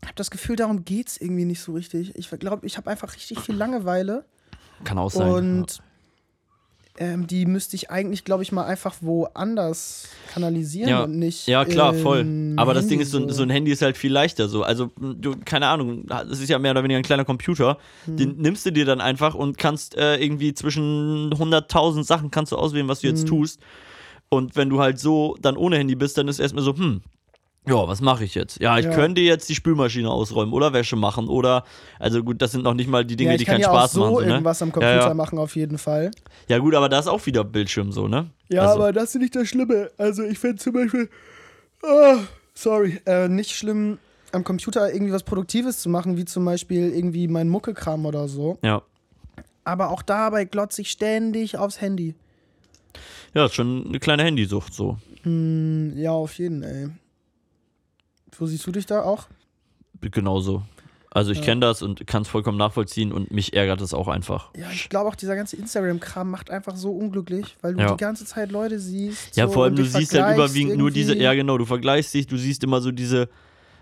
ich habe das Gefühl, darum geht es irgendwie nicht so richtig. Ich glaube, ich habe einfach richtig viel Langeweile. Kann auch sein. Und ähm, die müsste ich eigentlich, glaube ich, mal einfach woanders kanalisieren Ja. und nicht. Ja, klar, voll. Aber das Handy Ding ist, so, ein- so ein Handy ist halt viel leichter so. Also, du, keine Ahnung, das ist ja mehr oder weniger ein kleiner Computer. Hm. Den nimmst du dir dann einfach und kannst äh, irgendwie zwischen 100.000 Sachen kannst du auswählen, was du jetzt Hm. tust. Und wenn du halt so dann ohne Handy bist, dann ist erstmal so, hm, ja, was mache ich jetzt? Ja, ich Ja. könnte jetzt die Spülmaschine ausräumen oder Wäsche machen oder, also gut, das sind noch nicht mal die Dinge, ja, ich die kann keinen ja Spaß so machen. So, ne? irgendwas am Computer Ja, machen, auf jeden Fall. ja, gut, aber da ist auch wieder Bildschirm so, ne? Ja, also, aber das ist nicht das Schlimme. Also ich finde zum Beispiel, ah, sorry, äh, nicht schlimm, am Computer irgendwie was Produktives zu machen, wie zum Beispiel irgendwie mein Muckekram oder so. Ja. Aber auch dabei glotze ich ständig aufs Handy. Ja, ist schon eine kleine Handysucht so. Hm, ja, auf jeden, ey. Wo siehst du dich da auch? Genauso. Also ich Ja. kenne das und kann es vollkommen nachvollziehen und mich ärgert es auch einfach. Ja, ich glaube auch, dieser ganze Instagram-Kram macht einfach so unglücklich, weil du Ja. die ganze Zeit Leute siehst. Ja, so, vor allem du siehst halt überwiegend nur diese, irgendwie. ja genau, du vergleichst dich, du siehst immer so diese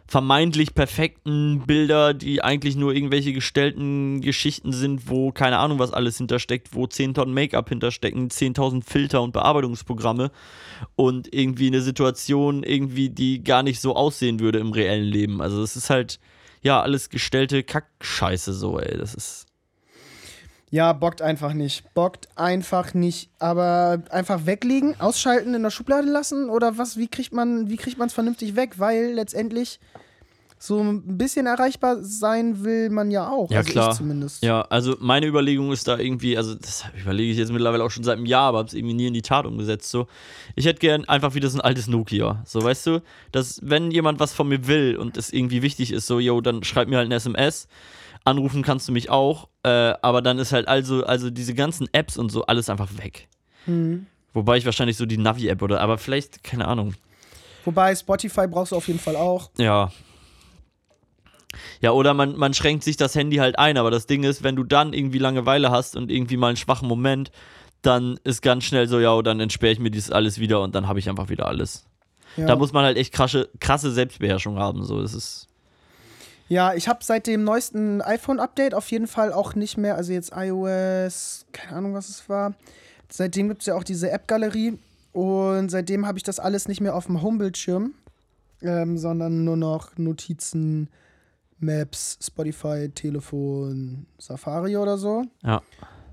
vermeintlich perfekten Bilder, die eigentlich nur irgendwelche gestellten Geschichten sind, wo keine Ahnung, was alles hintersteckt, wo 10 Tonnen Make-up hinterstecken, 10.000 Filter und Bearbeitungsprogramme und irgendwie eine Situation irgendwie, die gar nicht so aussehen würde im reellen Leben. Also es ist halt, ja, alles gestellte Kackscheiße so, ey, das ist Ja, bockt einfach nicht. Bockt einfach nicht. Aber einfach weglegen, ausschalten, in der Schublade lassen oder was? Wie kriegt man, wie kriegt man es vernünftig weg? Weil letztendlich so ein bisschen erreichbar sein will man ja auch. Ja, also klar. Ich zumindest. Ja, also meine Überlegung ist da irgendwie, also das überlege ich jetzt mittlerweile auch schon seit einem Jahr, aber habe es irgendwie nie in die Tat umgesetzt. So, ich hätte gern einfach wieder so ein altes Nokia. So, weißt du, dass wenn jemand was von mir will und es irgendwie wichtig ist, so, yo, dann schreib mir halt eine SMS. Anrufen kannst du mich auch, äh, aber dann ist halt also, also diese ganzen Apps und so alles einfach weg. Hm. Wobei ich wahrscheinlich so die Navi-App oder, aber vielleicht, keine Ahnung. Wobei Spotify brauchst du auf jeden Fall auch. Ja. Ja, oder man, man schränkt sich das Handy halt ein, aber das Ding ist, wenn du dann irgendwie Langeweile hast und irgendwie mal einen schwachen Moment, dann ist ganz schnell so, ja, dann entsperre ich mir dieses alles wieder und dann habe ich einfach wieder alles. Ja. Da muss man halt echt krasse, krasse Selbstbeherrschung haben. So, das ist. Ja, ich habe seit dem neuesten iPhone-Update auf jeden Fall auch nicht mehr, also jetzt iOS, keine Ahnung, was es war. Seitdem gibt es ja auch diese App-Galerie und seitdem habe ich das alles nicht mehr auf dem Homebildschirm, ähm, sondern nur noch Notizen, Maps, Spotify, Telefon, Safari oder so. Ja.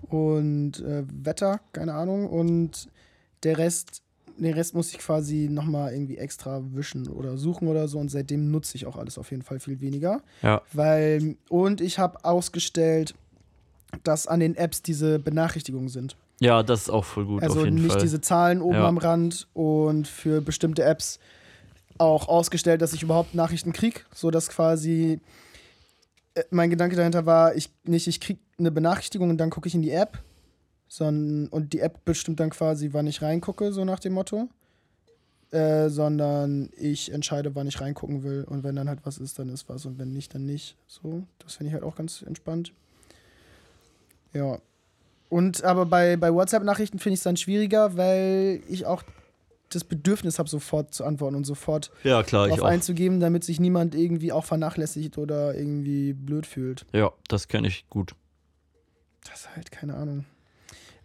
Und äh, Wetter, keine Ahnung. Und der Rest, den Rest muss ich quasi nochmal irgendwie extra wischen oder suchen oder so. Und seitdem nutze ich auch alles auf jeden Fall viel weniger. Ja. Weil, und ich habe ausgestellt, dass an den Apps diese Benachrichtigungen sind. Ja, das ist auch voll gut, also nicht Fall. diese Zahlen oben Ja. am Rand und für bestimmte Apps auch ausgestellt, dass ich überhaupt Nachrichten kriege, sodass quasi äh, mein Gedanke dahinter war, ich nicht, ich kriege eine Benachrichtigung und dann gucke ich in die App, sondern und die App bestimmt dann quasi, wann ich reingucke, so nach dem Motto. Äh, sondern ich entscheide, wann ich reingucken will. Und wenn dann halt was ist, dann ist was. Und wenn nicht, dann nicht. So, das finde ich halt auch ganz entspannt. Ja. Und aber bei, bei WhatsApp-Nachrichten finde ich es dann schwieriger, weil ich auch das Bedürfnis habe, sofort zu antworten und sofort Ja, klar, auch. einzugeben, damit sich niemand irgendwie auch vernachlässigt oder irgendwie blöd fühlt. Ja, das kenne ich gut. Das ist halt keine Ahnung.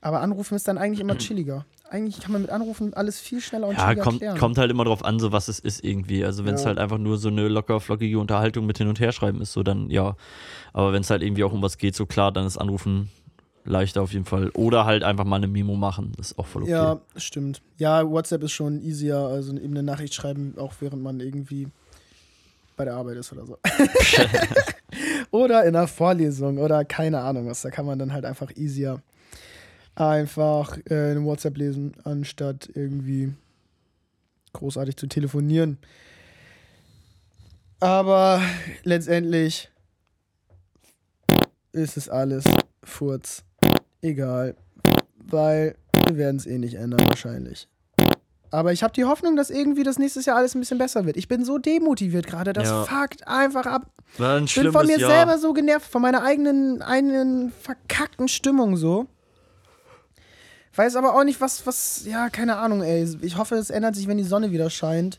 Aber Anrufen ist dann eigentlich immer chilliger. Eigentlich kann man mit Anrufen alles viel schneller und Ja, chilliger kommt, klären. kommt halt immer drauf an, so was es ist irgendwie. Also wenn es Ja. halt einfach nur so eine locker flockige Unterhaltung mit hin und her schreiben ist, so dann ja. Aber wenn es halt irgendwie auch um was geht, so klar, dann ist Anrufen leichter auf jeden Fall. Oder halt einfach mal eine Memo machen, das ist auch voll okay. Ja, stimmt. Ja, WhatsApp ist schon easier, also eben eine Nachricht schreiben, auch während man irgendwie bei der Arbeit ist oder so. oder in einer Vorlesung oder keine Ahnung was. Da kann man dann halt einfach easier einfach äh, eine WhatsApp lesen, anstatt irgendwie großartig zu telefonieren. Aber letztendlich ist es alles Furz. Egal. Weil wir werden es eh nicht ändern, wahrscheinlich. Aber ich habe die Hoffnung, dass irgendwie das nächstes Jahr alles ein bisschen besser wird. Ich bin so demotiviert gerade. Das Ja. fuckt einfach ab. War ein Ich bin von mir Jahr. selber so genervt, von meiner eigenen, eigenen verkackten Stimmung so. Weiß aber auch nicht, was, was, ja, keine Ahnung, ey. Ich hoffe, es ändert sich, wenn die Sonne wieder scheint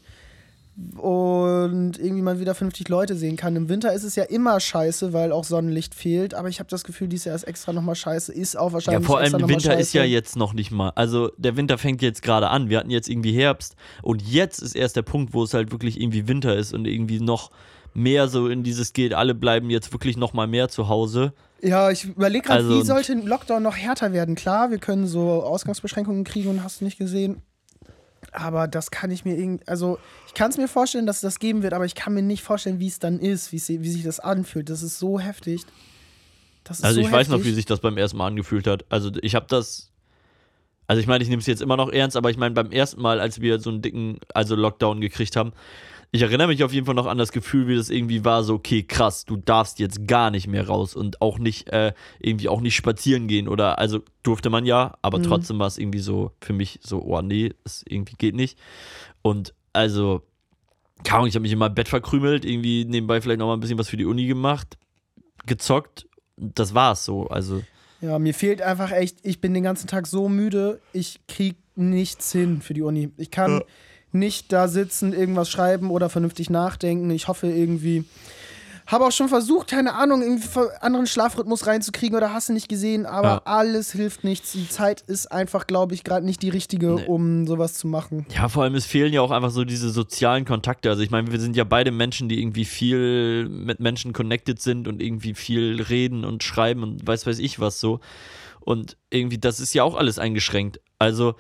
und irgendwie mal wieder 50 Leute sehen kann. Im Winter ist es ja immer scheiße, weil auch Sonnenlicht fehlt, aber ich habe das Gefühl, dieses Jahr ist extra nochmal scheiße, ist auch Ja, wahrscheinlich vor allem Winter ist ja scheiße. jetzt noch nicht mal. Also der Winter fängt jetzt gerade an. Wir hatten jetzt irgendwie Herbst und jetzt ist erst der Punkt, wo es halt wirklich irgendwie Winter ist und irgendwie noch mehr so in dieses geht, alle bleiben jetzt wirklich noch mal mehr zu Hause. Ja, ich überlege gerade, Also wie sollte ein Lockdown noch härter werden? Klar, wir können so Ausgangsbeschränkungen kriegen und hast du nicht gesehen. Aber das kann ich mir irgendwie, also ich kann es mir vorstellen, dass es das geben wird, aber ich kann mir nicht vorstellen, wie es dann ist, wie, sich das anfühlt. Das ist so heftig. Ist Also so ich weiß noch, heftig. wie sich das beim ersten Mal angefühlt hat. Also ich habe das. Also ich meine, ich nehme es jetzt immer noch ernst, aber ich meine, beim ersten Mal, als wir so einen dicken, also Lockdown gekriegt haben, ich erinnere mich auf jeden Fall noch an das Gefühl, wie das irgendwie war, so, okay, krass, du darfst jetzt gar nicht mehr raus und auch nicht, äh, irgendwie auch nicht spazieren gehen oder, also durfte man ja, aber Mhm. trotzdem war es irgendwie so für mich so, oh nee, es irgendwie geht nicht. Und also, keine Ahnung, ich habe mich in meinem Bett verkrümelt, irgendwie nebenbei vielleicht noch mal ein bisschen was für die Uni gemacht, gezockt, das war's so, also. Ja, mir fehlt einfach echt, ich bin den ganzen Tag so müde, ich krieg nichts hin für die Uni. Ich kann nicht da sitzen, irgendwas schreiben oder vernünftig nachdenken. Ich hoffe irgendwie. Habe auch schon versucht, keine Ahnung, irgendwie anderen Schlafrhythmus reinzukriegen oder hast du nicht gesehen, aber Ja. alles hilft nichts. Die Zeit ist einfach, glaube ich, gerade nicht die richtige, Nee. um sowas zu machen. Ja, vor allem, es fehlen ja auch einfach so diese sozialen Kontakte. Also ich meine, wir sind ja beide Menschen, die irgendwie viel mit Menschen connected sind und irgendwie viel reden und schreiben und weiß weiß ich was so. Und irgendwie, das ist ja auch alles eingeschränkt. Also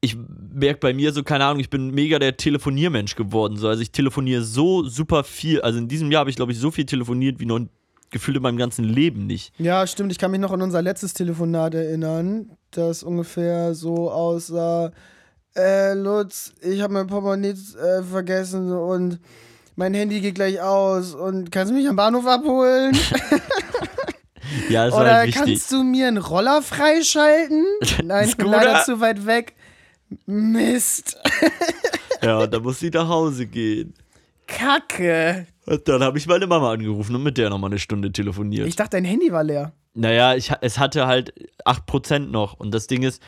ich merke bei mir so, keine Ahnung, ich bin mega der Telefoniermensch geworden. So. Also ich telefoniere so super viel. Also in diesem Jahr habe ich, glaube ich, so viel telefoniert wie noch gefühlt in meinem ganzen Leben nicht. Ja, stimmt. Ich kann mich noch an unser letztes Telefonat erinnern, das ungefähr so aussah. Äh, Lutz, ich habe mein Portemonnaie äh, vergessen und mein Handy geht gleich aus und kannst du mich am Bahnhof abholen? Ja, das war Oder halt wichtig. kannst du mir einen Roller freischalten? Nein, ich bin leider zu weit weg. Mist. Ja, da muss sie nach Hause gehen. Kacke. Und dann habe ich meine Mama angerufen und mit der nochmal eine Stunde telefoniert. Ich dachte, dein Handy war leer. Naja, ich, es hatte halt 8% noch. Und das Ding ist,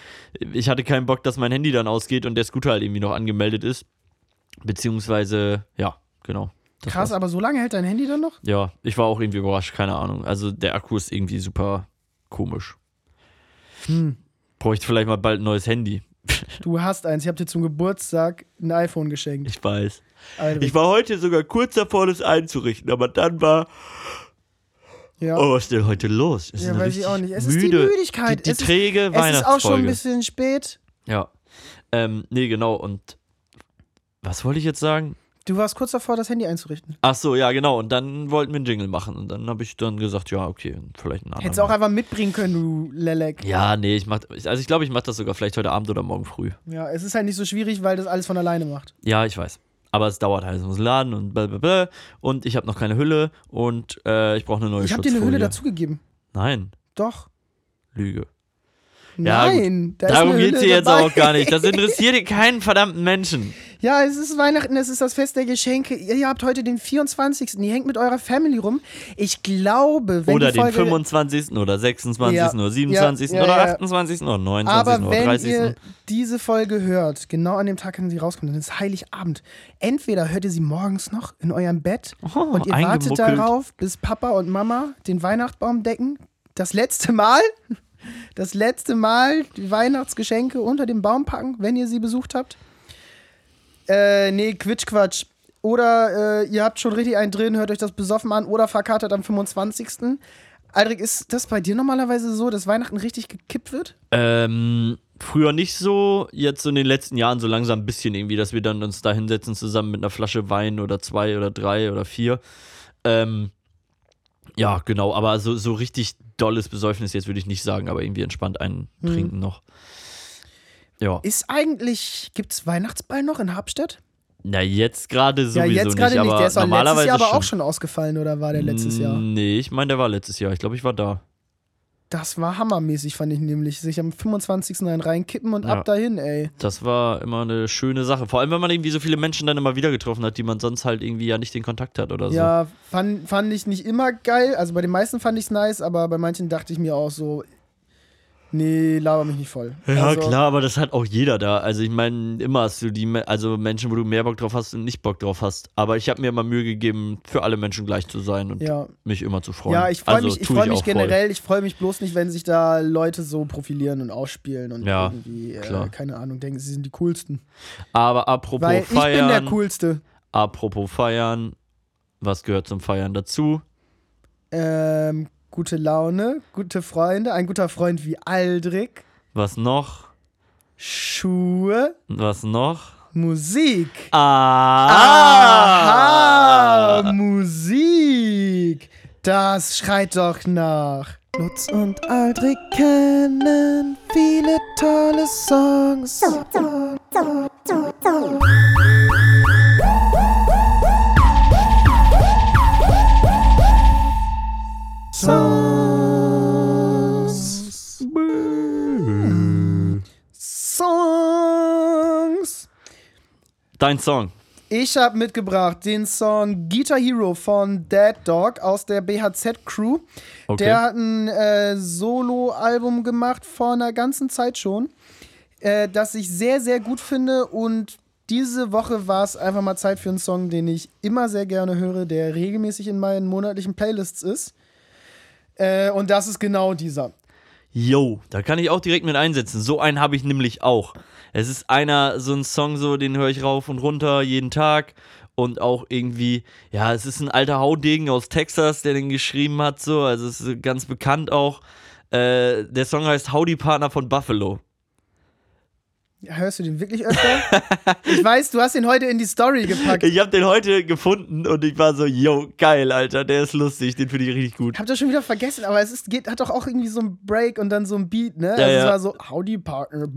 ich hatte keinen Bock, dass mein Handy dann ausgeht und der Scooter halt irgendwie noch angemeldet ist. Beziehungsweise, ja, genau. Krass, war's. aber so lange hält dein Handy dann noch? Ja, ich war auch irgendwie überrascht, keine Ahnung. Also der Akku ist irgendwie super komisch. Hm. Bräuchte vielleicht mal bald ein neues Handy. Du hast eins. Ich habe dir zum Geburtstag ein iPhone geschenkt. Ich weiß. Albrecht. Ich war heute sogar kurz davor, das einzurichten, aber dann war. ja. Oh, was ist denn heute los? Es Ja, ist weiß ich auch nicht. Es müde. ist die Müdigkeit. Die, die es, ist, träge es ist auch schon ein bisschen spät. Ja. Ähm, nee, genau. Und was wollte ich jetzt sagen? Du warst kurz davor, das Handy einzurichten. Ach so, ja, genau. Und dann wollten wir einen Jingle machen. Und dann habe ich dann gesagt, ja, okay, vielleicht einen anderen. Hättest du auch einfach mitbringen können, du Lelek. ja, nee, ich mach, also ich glaube, ich mache das sogar vielleicht heute Abend oder morgen früh. Ja, es ist halt nicht so schwierig, weil das alles von alleine macht. Ja, ich weiß. Aber es dauert halt, es muss laden und blablabla. Und ich habe noch keine Hülle und äh, ich brauche eine neue Ich habe dir eine. Hülle dazugegeben. Nein, Lüge. Doch. Ja, Ja. Nein, da ist Darum geht's Hülle hier jetzt auch gar nicht. Das interessiert keinen verdammten Menschen. Ja, es ist Weihnachten, es ist das Fest der Geschenke. Ihr, habt heute den 24. Ihr hängt mit eurer Family rum. Ich glaube, wenn Oder die den Folge, 25. oder 26. Ja, oder 27. ja, ja, oder ja. 28. oder 29. Aber oder wenn 30. ihr diese Folge hört, genau an dem Tag, an dem sie rauskommt, dann ist Heiligabend. Entweder hört ihr sie morgens noch in eurem Bett Oh, und ihr wartet darauf, bis Papa und Mama den Weihnachtsbaum decken. Das letzte Mal, das letzte Mal die Weihnachtsgeschenke unter den Baum packen, wenn ihr sie besucht habt. Äh, nee, Quitsch, Quatsch. Oder äh, ihr habt schon richtig einen drin, hört euch das besoffen an oder verkatert am 25. Aldrich, ist das bei dir normalerweise so, dass Weihnachten richtig gekippt wird? Ähm, früher nicht so, jetzt so in den letzten Jahren so langsam ein bisschen irgendwie, dass wir dann uns da hinsetzen zusammen mit einer Flasche Wein oder zwei oder drei oder vier. Ähm, ja, genau, aber so, so richtig dolles Besäufnis jetzt würde ich nicht sagen, aber irgendwie entspannt einen Mhm. trinken noch. Ja, Ist eigentlich, gibt es Weihnachtsball noch in Habstedt? na jetzt gerade sowieso ja, jetzt nicht, gerade nicht. aber Der ist doch letztes normalerweise Jahr aber schon. auch schon ausgefallen, oder war der letztes Jahr? Nee, ich meine, der war letztes Jahr. Ich glaube, ich war da. Das war hammermäßig, fand ich nämlich. Sich am 25. einen reinkippen und Ja. ab dahin, ey. Das war immer eine schöne Sache. Vor allem, wenn man irgendwie so viele Menschen dann immer wieder getroffen hat, die man sonst halt irgendwie ja nicht den Kontakt hat oder so. Ja, fand, fand ich nicht immer geil. Also bei den meisten fand ich es nice, aber bei manchen dachte ich mir auch so, nee, laber mich nicht voll. Ja, also, klar, aber das hat auch jeder da. Also ich meine, immer hast du die, also Menschen, wo du mehr Bock drauf hast und nicht Bock drauf hast. Aber ich habe mir immer Mühe gegeben, für alle Menschen gleich zu sein und Ja, mich immer zu freuen. ja ich freue also, mich, ich freu mich auch voll. generell. Ich freue mich bloß nicht, wenn sich da Leute so profilieren und ausspielen und Ja, irgendwie, äh, keine Ahnung, denken, sie sind die coolsten. Aber apropos Weil ich bin der feiern, coolste. apropos feiern, was gehört zum Feiern dazu? Ähm, gute Laune, gute Freunde, ein guter Freund wie Aldrich, Was noch? Schuhe, Was noch? Musik. Ah! Aha, Musik. Das schreit doch nach. Lutz und Aldrich kennen viele tolle Songs. Songs. Songs. Dein Song. Ich habe mitgebracht den Song Guitar Hero von Dead Dog aus der BHZ Crew. Okay. Der hat ein äh, Solo-Album gemacht vor einer ganzen Zeit schon, äh, das ich sehr, sehr gut finde. Und diese Woche war es einfach mal Zeit für einen Song, den ich immer sehr gerne höre, der regelmäßig in meinen monatlichen Playlists ist. Äh, und das ist genau dieser. Yo, da kann ich auch direkt mit einsetzen. So einen habe ich nämlich auch. Es ist einer, so ein Song, so, den höre ich rauf und runter jeden Tag. Und auch irgendwie, ja, es ist ein alter Haudegen aus Texas, der den geschrieben hat, so. Also es ist ganz bekannt auch. Äh, der Song heißt Howdy Partner von Buffalo. Hörst du den wirklich öfter? ich weiß, du hast ihn heute in die Story gepackt. Ich habe den heute gefunden und ich war so, yo, geil, Alter, der ist lustig, den finde ich richtig gut. Hab das schon wieder vergessen, aber es ist, geht, hat doch auch irgendwie so ein Break und dann so ein Beat, ne? Ja, also es ja. war so, Howdy Partner.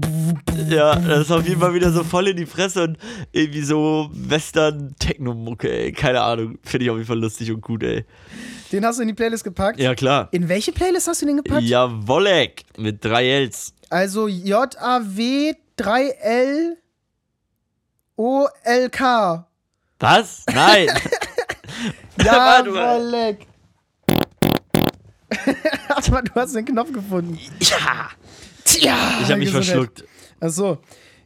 Ja, das ist auf jeden Fall wieder so voll in die Fresse und irgendwie so Western-Techno-Mucke, ey. Keine Ahnung. Finde ich auf jeden Fall lustig und gut, ey. Den hast du in die Playlist gepackt? Ja, klar. In welche Playlist hast du den gepackt? Jawollek mit drei Ls. Also J-A-W 3L O-L-K. Was? Nein. Jawollek. Warte mal, du hast den Knopf gefunden. ja. Tja. Ich habe mich verschluckt. Achso.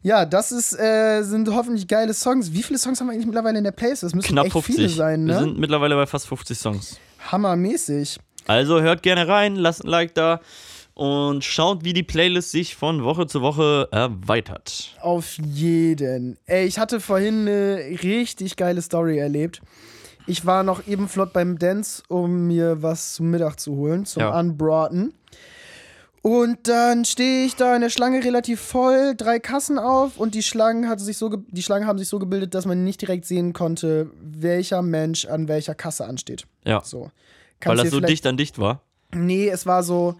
Ja, das ist, äh, sind hoffentlich geile Songs. Wie viele Songs haben wir eigentlich mittlerweile in der Playlist? Das müssen Knapp echt 50. viele sein, Wir ne? sind mittlerweile bei fast 50 Songs. Hammermäßig. Also hört gerne rein, lasst ein Like da und schaut, wie die Playlist sich von Woche zu Woche erweitert. Auf jeden. Ey, ich hatte vorhin eine richtig geile Story erlebt. Ich war noch eben flott beim Dance, um mir was zum Mittag zu holen, zum Ja. Unbraten. Und dann stehe ich da in der Schlange relativ voll, drei Kassen auf und die Schlangen, hatte sich so die Schlangen haben sich so gebildet, dass man nicht direkt sehen konnte, welcher Mensch an welcher Kasse ansteht. Ja. So. Weil das so dicht an dicht war. Nee, es war so,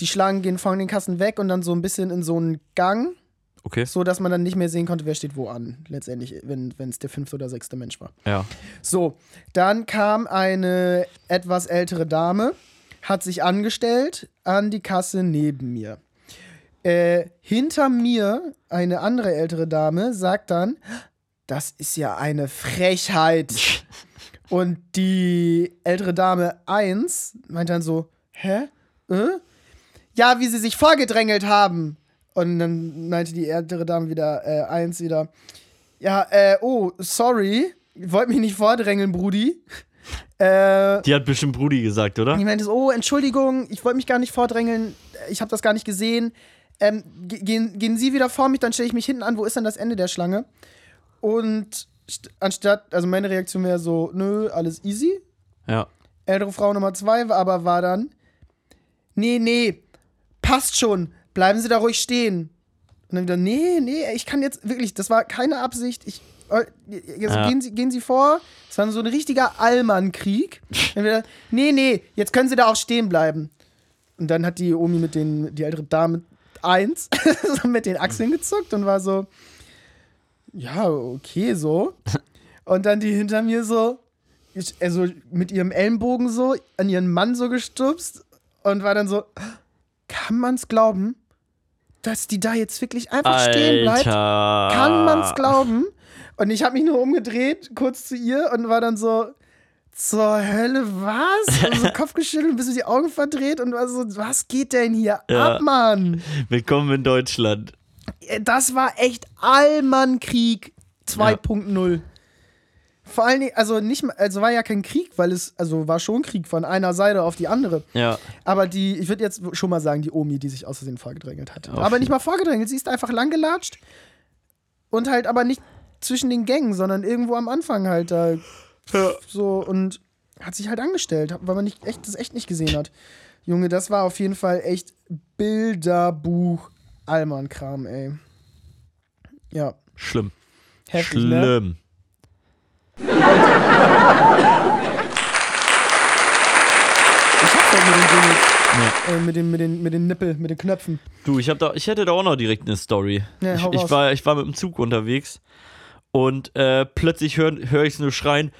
die Schlangen gehen von den Kassen weg und dann so ein bisschen in so einen Gang Okay. so dass man dann nicht mehr sehen konnte, wer steht wo an, letztendlich, wenn es der fünfte oder sechste Mensch war. Ja. So, dann kam eine etwas ältere Dame, hat sich angestellt an die Kasse neben mir. Äh, hinter mir eine andere ältere Dame sagt dann, das ist ja eine Frechheit. Und die ältere Dame 1 meint dann so, hä? Äh? Ja, wie sie sich vorgedrängelt haben. Und dann meinte die ältere Dame wieder, äh, 1 wieder, ja, äh, oh, sorry, wollt mich nicht vordrängeln, Brudi. Äh, Die hat bestimmt Brudi gesagt, oder? ich meinte so, oh, Entschuldigung, ich wollte mich gar nicht vordrängeln, ich habe das gar nicht gesehen. Ähm, ge- gehen, gehen Sie wieder vor mich, dann stelle ich mich hinten an, wo ist denn das Ende der Schlange? Und st- anstatt, also meine Reaktion wäre so, nö, alles easy. Ja. Ältere Frau Nummer zwei aber war dann, nee, nee, passt schon, bleiben Sie da ruhig stehen. Und dann wieder, nee, nee, ich kann jetzt wirklich, das war keine Absicht, ich, äh, jetzt Ja. gehen, Sie, gehen Sie vor. Es war so ein richtiger Allmann-Krieg. Dann wieder, nee, nee, jetzt können Sie da auch stehen bleiben. Und dann hat die Omi mit den, die ältere Dame eins, so mit den Achseln gezuckt und war so, ja, okay, so. Und dann die hinter mir so, also mit ihrem Ellenbogen so an ihren Mann so gestupst und war dann so, kann man's glauben, dass die da jetzt wirklich einfach stehen bleibt? Alter. Kann man's glauben? Und ich habe mich nur umgedreht, kurz zu ihr und war dann so, zur Hölle, was? Und so Kopf geschüttelt, ein bisschen die Augen verdreht und war so, was geht denn hier Ja. ab, Mann? Willkommen in Deutschland. Das war echt Allmann-Krieg 2.0. Vor allen Dingen, also nicht, also war ja kein Krieg, weil es, also war schon Krieg von einer Seite auf die andere. Ja. Aber die, ich würde jetzt schon mal sagen, die Omi, die sich aus Versehen vorgedrängelt hat. Auf aber nicht mal vorgedrängelt, sie ist einfach langgelatscht und halt aber nicht zwischen den Gängen, sondern irgendwo am Anfang halt da so und hat sich halt angestellt, weil man nicht, echt, das echt nicht gesehen hat. Junge, das war auf jeden Fall echt Bilderbuch Allmann-Kram, ey. Ja, Schlimm. heftig, ne? Ich hab's halt mit den Dingels. Äh, mit, den, mit, den, mit den Nippel, mit den Knöpfen. Du, ich, hab da, ich hätte da auch noch direkt eine Story. Ja, ich, ich, war, ich war mit dem Zug unterwegs und äh, plötzlich höre hör ich es nur schreien.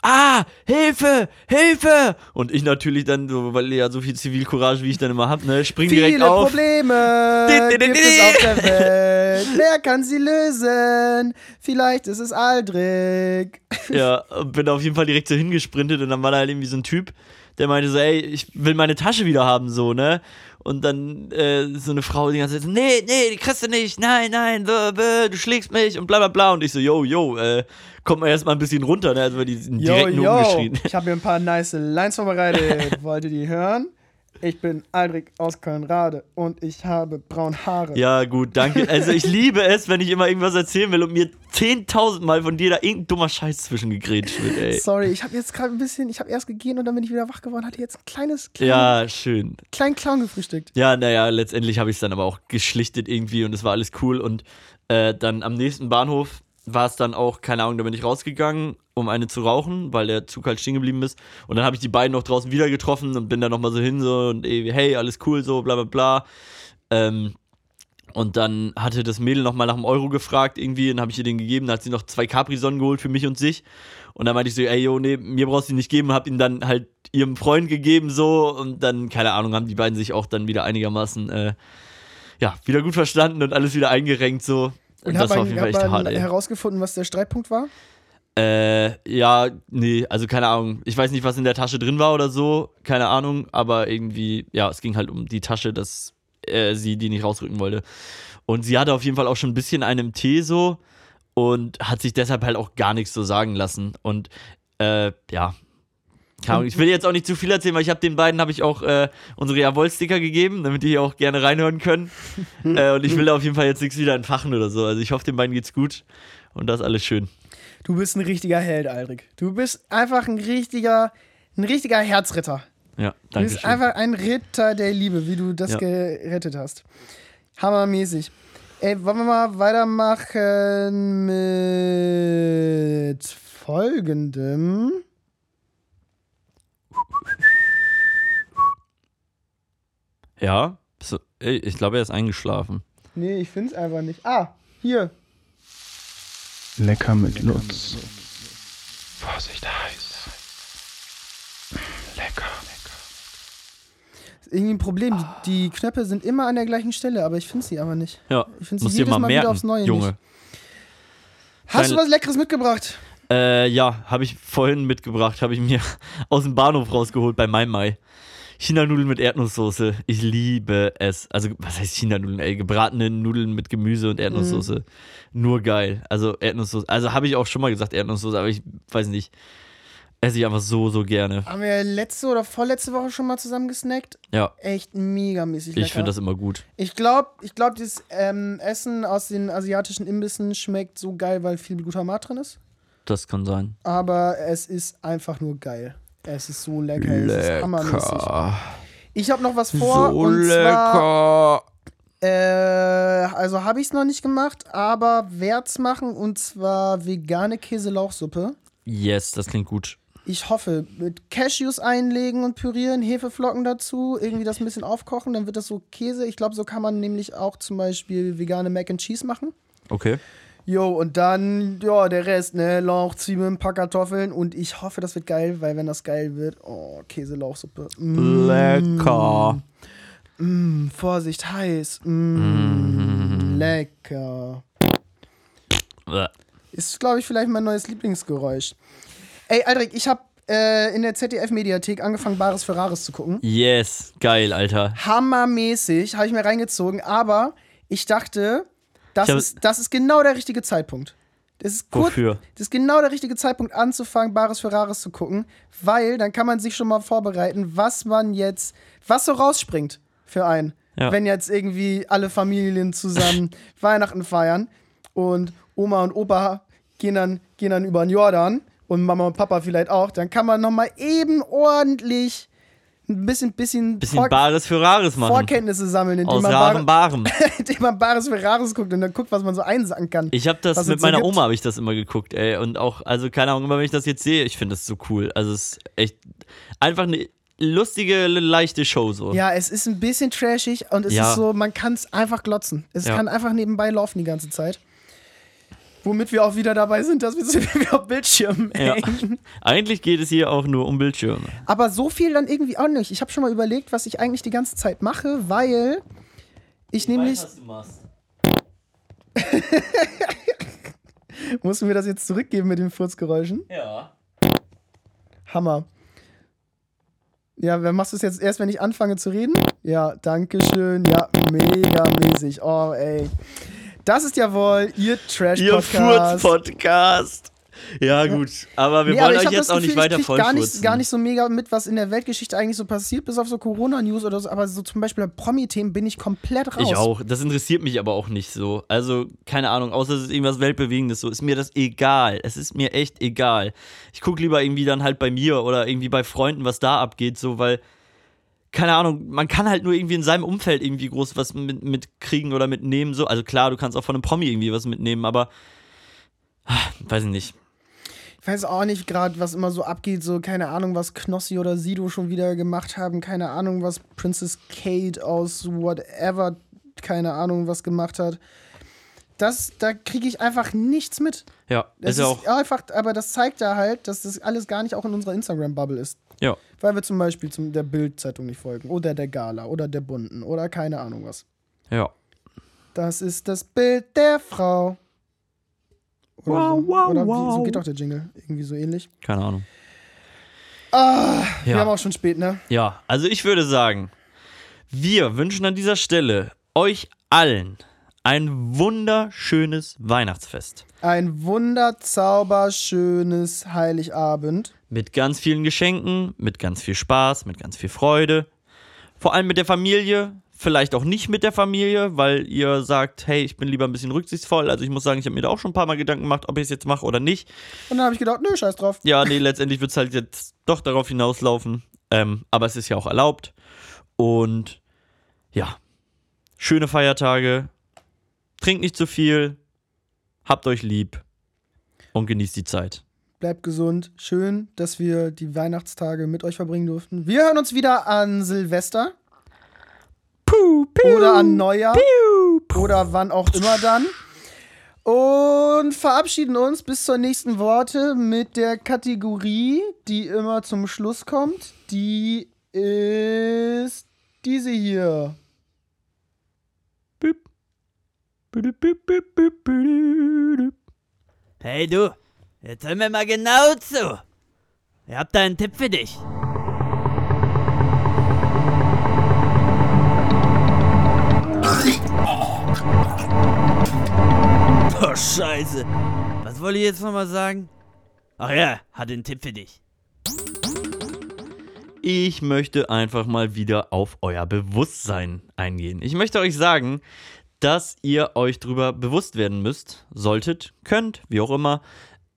Ah, Hilfe, Hilfe! Und ich natürlich dann, weil ja so viel Zivilcourage, wie ich dann immer hab, ne, spring direkt Viele auf. Probleme gibt es auf der Welt. Wer kann sie lösen? Vielleicht ist es Aldrich. Ja, und bin auf jeden Fall direkt so hingesprintet und dann war da halt irgendwie so ein Typ, der meinte so, ey, ich will meine Tasche wieder haben, so, ne? Und dann äh, so eine Frau die ganze Zeit nee, nee, die kriegst du nicht, nein, nein, du schlägst mich und bla bla bla. Und ich so, yo, yo, äh, kommt mal erstmal ein bisschen runter, ne? Also weil die sind Yo, direkt nur yo. umgeschrien. Ich habe mir ein paar nice Lines vorbereitet. Wollt ihr die hören? Ich bin Aldrich aus Köln-Rade und ich habe braune Haare. Ja, gut, danke. Also ich liebe es, wenn ich immer irgendwas erzählen will und mir 10.000 Mal von dir da irgendein dummer Scheiß zwischengegrätscht wird, ey. Sorry, ich habe jetzt gerade ein bisschen, ich habe erst gegeben und dann bin ich wieder wach geworden, hatte jetzt ein kleines, kleinen, Ja, schön. kleinen Clown gefrühstückt. Ja, naja, letztendlich habe ich es dann aber auch geschlichtet irgendwie und es war alles cool. Und äh, dann am nächsten Bahnhof war es dann auch, keine Ahnung, da bin ich rausgegangen, um eine zu rauchen, weil der Zug halt stehen geblieben ist. Und dann habe ich die beiden noch draußen wieder getroffen und bin da nochmal so hin so und ey, hey, alles cool, so, bla bla bla. Ähm, und dann hatte das Mädel nochmal nach dem Euro gefragt, irgendwie, dann habe ich ihr den gegeben, dann hat sie noch zwei Capri-Sonnen geholt für mich und sich. Und dann meinte ich so, ey, yo, nee, mir brauchst du die nicht geben, hab ihn dann halt ihrem Freund gegeben, so, und dann, keine Ahnung, haben die beiden sich auch dann wieder einigermaßen, äh, ja, wieder gut verstanden und alles wieder eingerenkt, so. Und das hat war auf jeden Fall echt hart, ey. herausgefunden, was der Streitpunkt war? Äh, ja, nee, also keine Ahnung. Ich weiß nicht, was in der Tasche drin war oder so, keine Ahnung, aber irgendwie, ja, es ging halt um die Tasche, dass äh, sie die nicht rausrücken wollte. Und sie hatte auf jeden Fall auch schon ein bisschen einen Tee so und hat sich deshalb halt auch gar nichts so sagen lassen. Und äh, ja. Keine Ahnung, ich will jetzt auch nicht zu viel erzählen, weil ich habe den beiden habe ich auch äh, unsere Jawohl-Sticker gegeben, damit die hier auch gerne reinhören können. äh, und ich will da auf jeden Fall jetzt nichts wieder entfachen oder so. Also ich hoffe, den beiden geht's gut und das ist alles schön. Du bist ein richtiger Held, Aldrich. Du bist einfach ein richtiger, ein richtiger Herzritter. Ja, Du danke bist schön. einfach ein Ritter der Liebe, wie du das Ja. gerettet hast. Hammermäßig. Ey, wollen wir mal weitermachen mit folgendem. Ja, ich glaube, er ist eingeschlafen. Nee, ich find's einfach nicht. Ah, hier. Lecker mit Lutz. Vorsicht heiß. Lecker. Ist irgendwie ein Problem. Die, die Knöpfe sind immer an der gleichen Stelle, aber ich finde sie aber nicht. Ja, Ich finde sie jedes mal Mal, wieder merken, aufs Neue Junge. nicht. Hast du was Leckeres mitgebracht? Äh, ja, habe ich vorhin mitgebracht, habe ich mir aus dem Bahnhof rausgeholt bei Mai Mai. China-Nudeln mit Erdnusssoße. Ich liebe es. Also, was heißt China-Nudeln, ey? Gebratene Nudeln mit Gemüse und Erdnusssoße. Nur geil. Also, Erdnusssoße. Also, habe ich auch schon mal gesagt, Erdnusssoße, aber ich weiß nicht. Esse ich einfach so, so gerne. Haben wir letzte oder vorletzte Woche schon mal zusammen gesnackt? Ja, Echt megamäßig lecker. ich finde das immer gut. Ich glaube, ich glaub, dieses ähm, Essen aus den asiatischen Imbissen schmeckt so geil, weil viel Glutamat drin ist. Das kann sein. Aber es ist einfach nur geil. Es ist so lecker. Es ist hammermäßig. Ich habe noch was vor. So und Zwar, lecker. äh, also habe ich es noch nicht gemacht, aber werde es machen. Und zwar vegane Käselauchsuppe. Yes, das klingt gut. Ich hoffe, mit Cashews einlegen und pürieren, Hefeflocken dazu, irgendwie das ein bisschen aufkochen, dann wird das so Käse. Ich glaube, so kann man nämlich auch zum Beispiel vegane Mac and Cheese machen. Okay. Jo, und dann, ja, der Rest, ne? Lauch, Zwiebeln, ein paar Kartoffeln. Und ich hoffe, das wird geil, weil wenn das geil wird, oh, Käselauchsuppe. Mm, Lecker. Mm, Vorsicht, heiß. Mm, Lecker. Bäh. Ist, glaube ich, vielleicht mein neues Lieblingsgeräusch. Ey, Aldrich, ich habe äh, in der ZDF-Mediathek angefangen, Bares Ferraris zu gucken. Yes, geil, Alter. Hammermäßig, habe ich mir reingezogen, aber ich dachte, das, ist, das ist genau der richtige Zeitpunkt. Das ist kurz, Wofür? Das ist genau der richtige Zeitpunkt anzufangen, Bares Ferraris zu gucken, weil dann kann man sich schon mal vorbereiten, was man jetzt, was so rausspringt für einen. Ja. Wenn jetzt irgendwie alle Familien zusammen Weihnachten feiern und Oma und Opa gehen dann, gehen dann über den Jordan und Mama und Papa vielleicht auch, dann kann man nochmal eben ordentlich ein bisschen, bisschen, Bisschen Vor Bares für Rares machen. Vorkenntnisse sammeln, indem Aus man, rarem Bar Barem. indem man Bares Ferraris guckt und dann guckt, was man so einsacken kann. Ich habe das mit so meiner gibt. Oma habe ich das immer geguckt, ey. Und auch, also keine Ahnung, immer wenn ich das jetzt sehe, ich finde das so cool. Also es ist echt einfach eine lustige, leichte Show so. Ja, es ist ein bisschen trashig und es Ja. ist so, man kann es einfach glotzen. Es Ja. kann einfach nebenbei laufen die ganze Zeit. Womit wir auch wieder dabei sind, dass wir so viel auf Bildschirmen Ja. hängen. Eigentlich geht es hier auch nur um Bildschirme. Aber so viel dann irgendwie auch nicht. Ich habe schon mal überlegt, was ich eigentlich die ganze Zeit mache, weil ich nämlich. du machst. Musst du mir das jetzt zurückgeben mit den Furzgeräuschen? Ja. Hammer. Ja, wer machst du es jetzt erst, wenn ich anfange zu reden? Ja, danke schön. Ja, mega mäßig. Oh, ey. Das ist ja wohl ihr Ihr Trash-Podcast. Furz-Podcast. Ja, gut. Aber wir Nee, wollen aber euch jetzt auch nicht Gefühl, weiter ich krieg gar nicht, gar nicht so mega mit, was in der Weltgeschichte eigentlich so passiert, bis auf so Corona-News oder so. Aber so zum Beispiel bei Promi-Themen bin ich komplett raus. Ich auch. Das interessiert mich aber auch nicht so. Also, keine Ahnung, außer es ist irgendwas Weltbewegendes so. Ist mir das egal. Es ist mir echt egal. Ich gucke lieber irgendwie dann halt bei mir oder irgendwie bei Freunden, was da abgeht, so, weil, keine Ahnung, man kann halt nur irgendwie in seinem Umfeld irgendwie groß was mit, mitkriegen oder mitnehmen. So. Also klar, du kannst auch von einem Promi irgendwie was mitnehmen, aber ah, weiß ich nicht. Ich weiß auch nicht gerade, was immer so abgeht. So, keine Ahnung, was Knossi oder Sido schon wieder gemacht haben. Keine Ahnung, was Princess Kate aus whatever, keine Ahnung, was gemacht hat. Das, da kriege ich einfach nichts mit. Ja, Das ist ja auch. einfach, aber das zeigt ja halt, dass das alles gar nicht auch in unserer Instagram-Bubble ist. Ja. Weil wir zum Beispiel zum, der Bild-Zeitung nicht folgen. Oder der Gala. Oder der Bunten. Oder keine Ahnung was. Ja. Das ist das Bild der Frau. Oder, Wow, so. wow, Oder wie, wow. so geht doch der Jingle. Irgendwie so ähnlich. Keine Ahnung. Ah, wir Ja. haben auch schon spät, ne? Ja, also ich würde sagen, wir wünschen an dieser Stelle euch allen ein wunderschönes Weihnachtsfest. Ein wunderzauberschönes Heiligabend. Mit ganz vielen Geschenken, mit ganz viel Spaß, mit ganz viel Freude. Vor allem mit der Familie, vielleicht auch nicht mit der Familie, weil ihr sagt, hey, ich bin lieber ein bisschen rücksichtsvoll. Also ich muss sagen, ich habe mir da auch schon ein paar Mal Gedanken gemacht, ob ich es jetzt mache oder nicht. Und dann habe ich gedacht, nö, scheiß drauf. Ja, nee, letztendlich wird es halt jetzt doch darauf hinauslaufen. Ähm, aber es ist ja auch erlaubt. Und ja, schöne Feiertage. Trinkt nicht zu viel. Habt euch lieb. Und genießt die Zeit. Bleibt gesund. Schön, dass wir die Weihnachtstage mit euch verbringen durften. Wir hören uns wieder an Silvester. Oder an Neujahr. Oder wann auch immer dann. Und verabschieden uns bis zur nächsten Worte mit der Kategorie, die immer zum Schluss kommt. Die ist diese hier. Hey du, jetzt hör mir mal genau zu. Ich hab da einen Tipp für dich. Oh, scheiße. Was wollte ich jetzt nochmal sagen? Ach ja, hatte einen Tipp für dich. Ich möchte einfach mal wieder auf euer Bewusstsein eingehen. Ich möchte euch sagen, dass ihr euch darüber bewusst werden müsst, solltet, könnt, wie auch immer,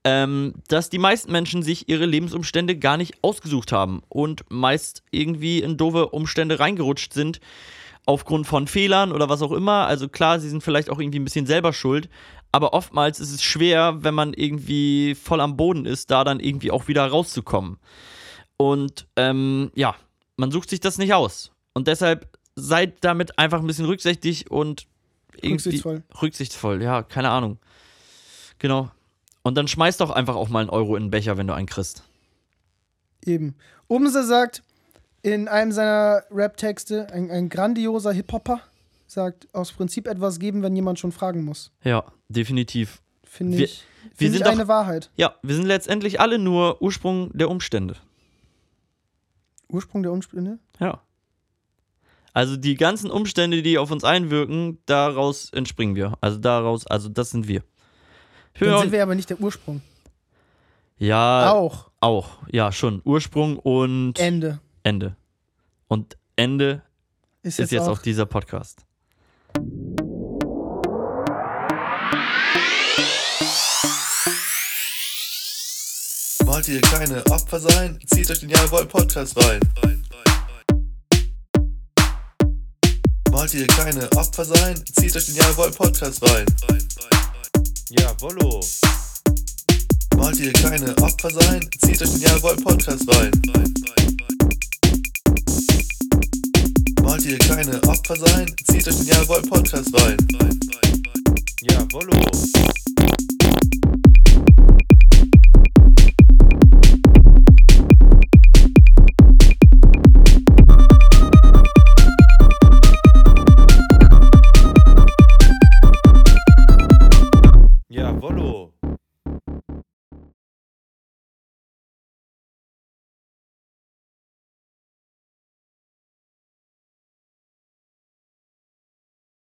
ähm, dass die meisten Menschen sich ihre Lebensumstände gar nicht ausgesucht haben und meist irgendwie in doofe Umstände reingerutscht sind aufgrund von Fehlern oder was auch immer. Also klar, sie sind vielleicht auch irgendwie ein bisschen selber schuld, aber oftmals ist es schwer, wenn man irgendwie voll am Boden ist, da dann irgendwie auch wieder rauszukommen. Und ähm, ja, man sucht sich das nicht aus. Und deshalb seid damit einfach ein bisschen rücksichtig und irgendwie Rücksichtsvoll. rücksichtsvoll. Ja, keine Ahnung. Genau. Und dann schmeiß doch einfach auch mal einen Euro in den Becher, wenn du einen kriegst. Eben. Umse sagt in einem seiner Rap-Texte, ein, ein grandioser Hip-Hopper, sagt aus Prinzip etwas geben, wenn jemand schon fragen muss. Ja, definitiv. Finde Wir- ich, wir find sind ich doch- eine Wahrheit. Ja, wir sind letztendlich alle nur Ursprung der Umstände. Ursprung der Umstände? Ja. Also die ganzen Umstände, die auf uns einwirken, daraus entspringen wir. Also daraus, also das sind wir. Dann sind wir aber nicht der Ursprung. ja Auch. auch. Ja, schon. Ursprung und Ende. Ende. Und Ende Ist ist jetzt auch dieser Podcast. Wollt ihr keine Opfer sein? Zieht euch den Jawohl Podcast rein. Wollt ihr keine Opfer sein? Zieht euch den Jawohl Podcast rein. Jawollo. Wollt ihr keine Opfer sein? Zieht euch den Jawohl Podcast rein. Wollt ihr keine Opfer sein? Zieht euch den Jawohl Podcast rein. Jawollo.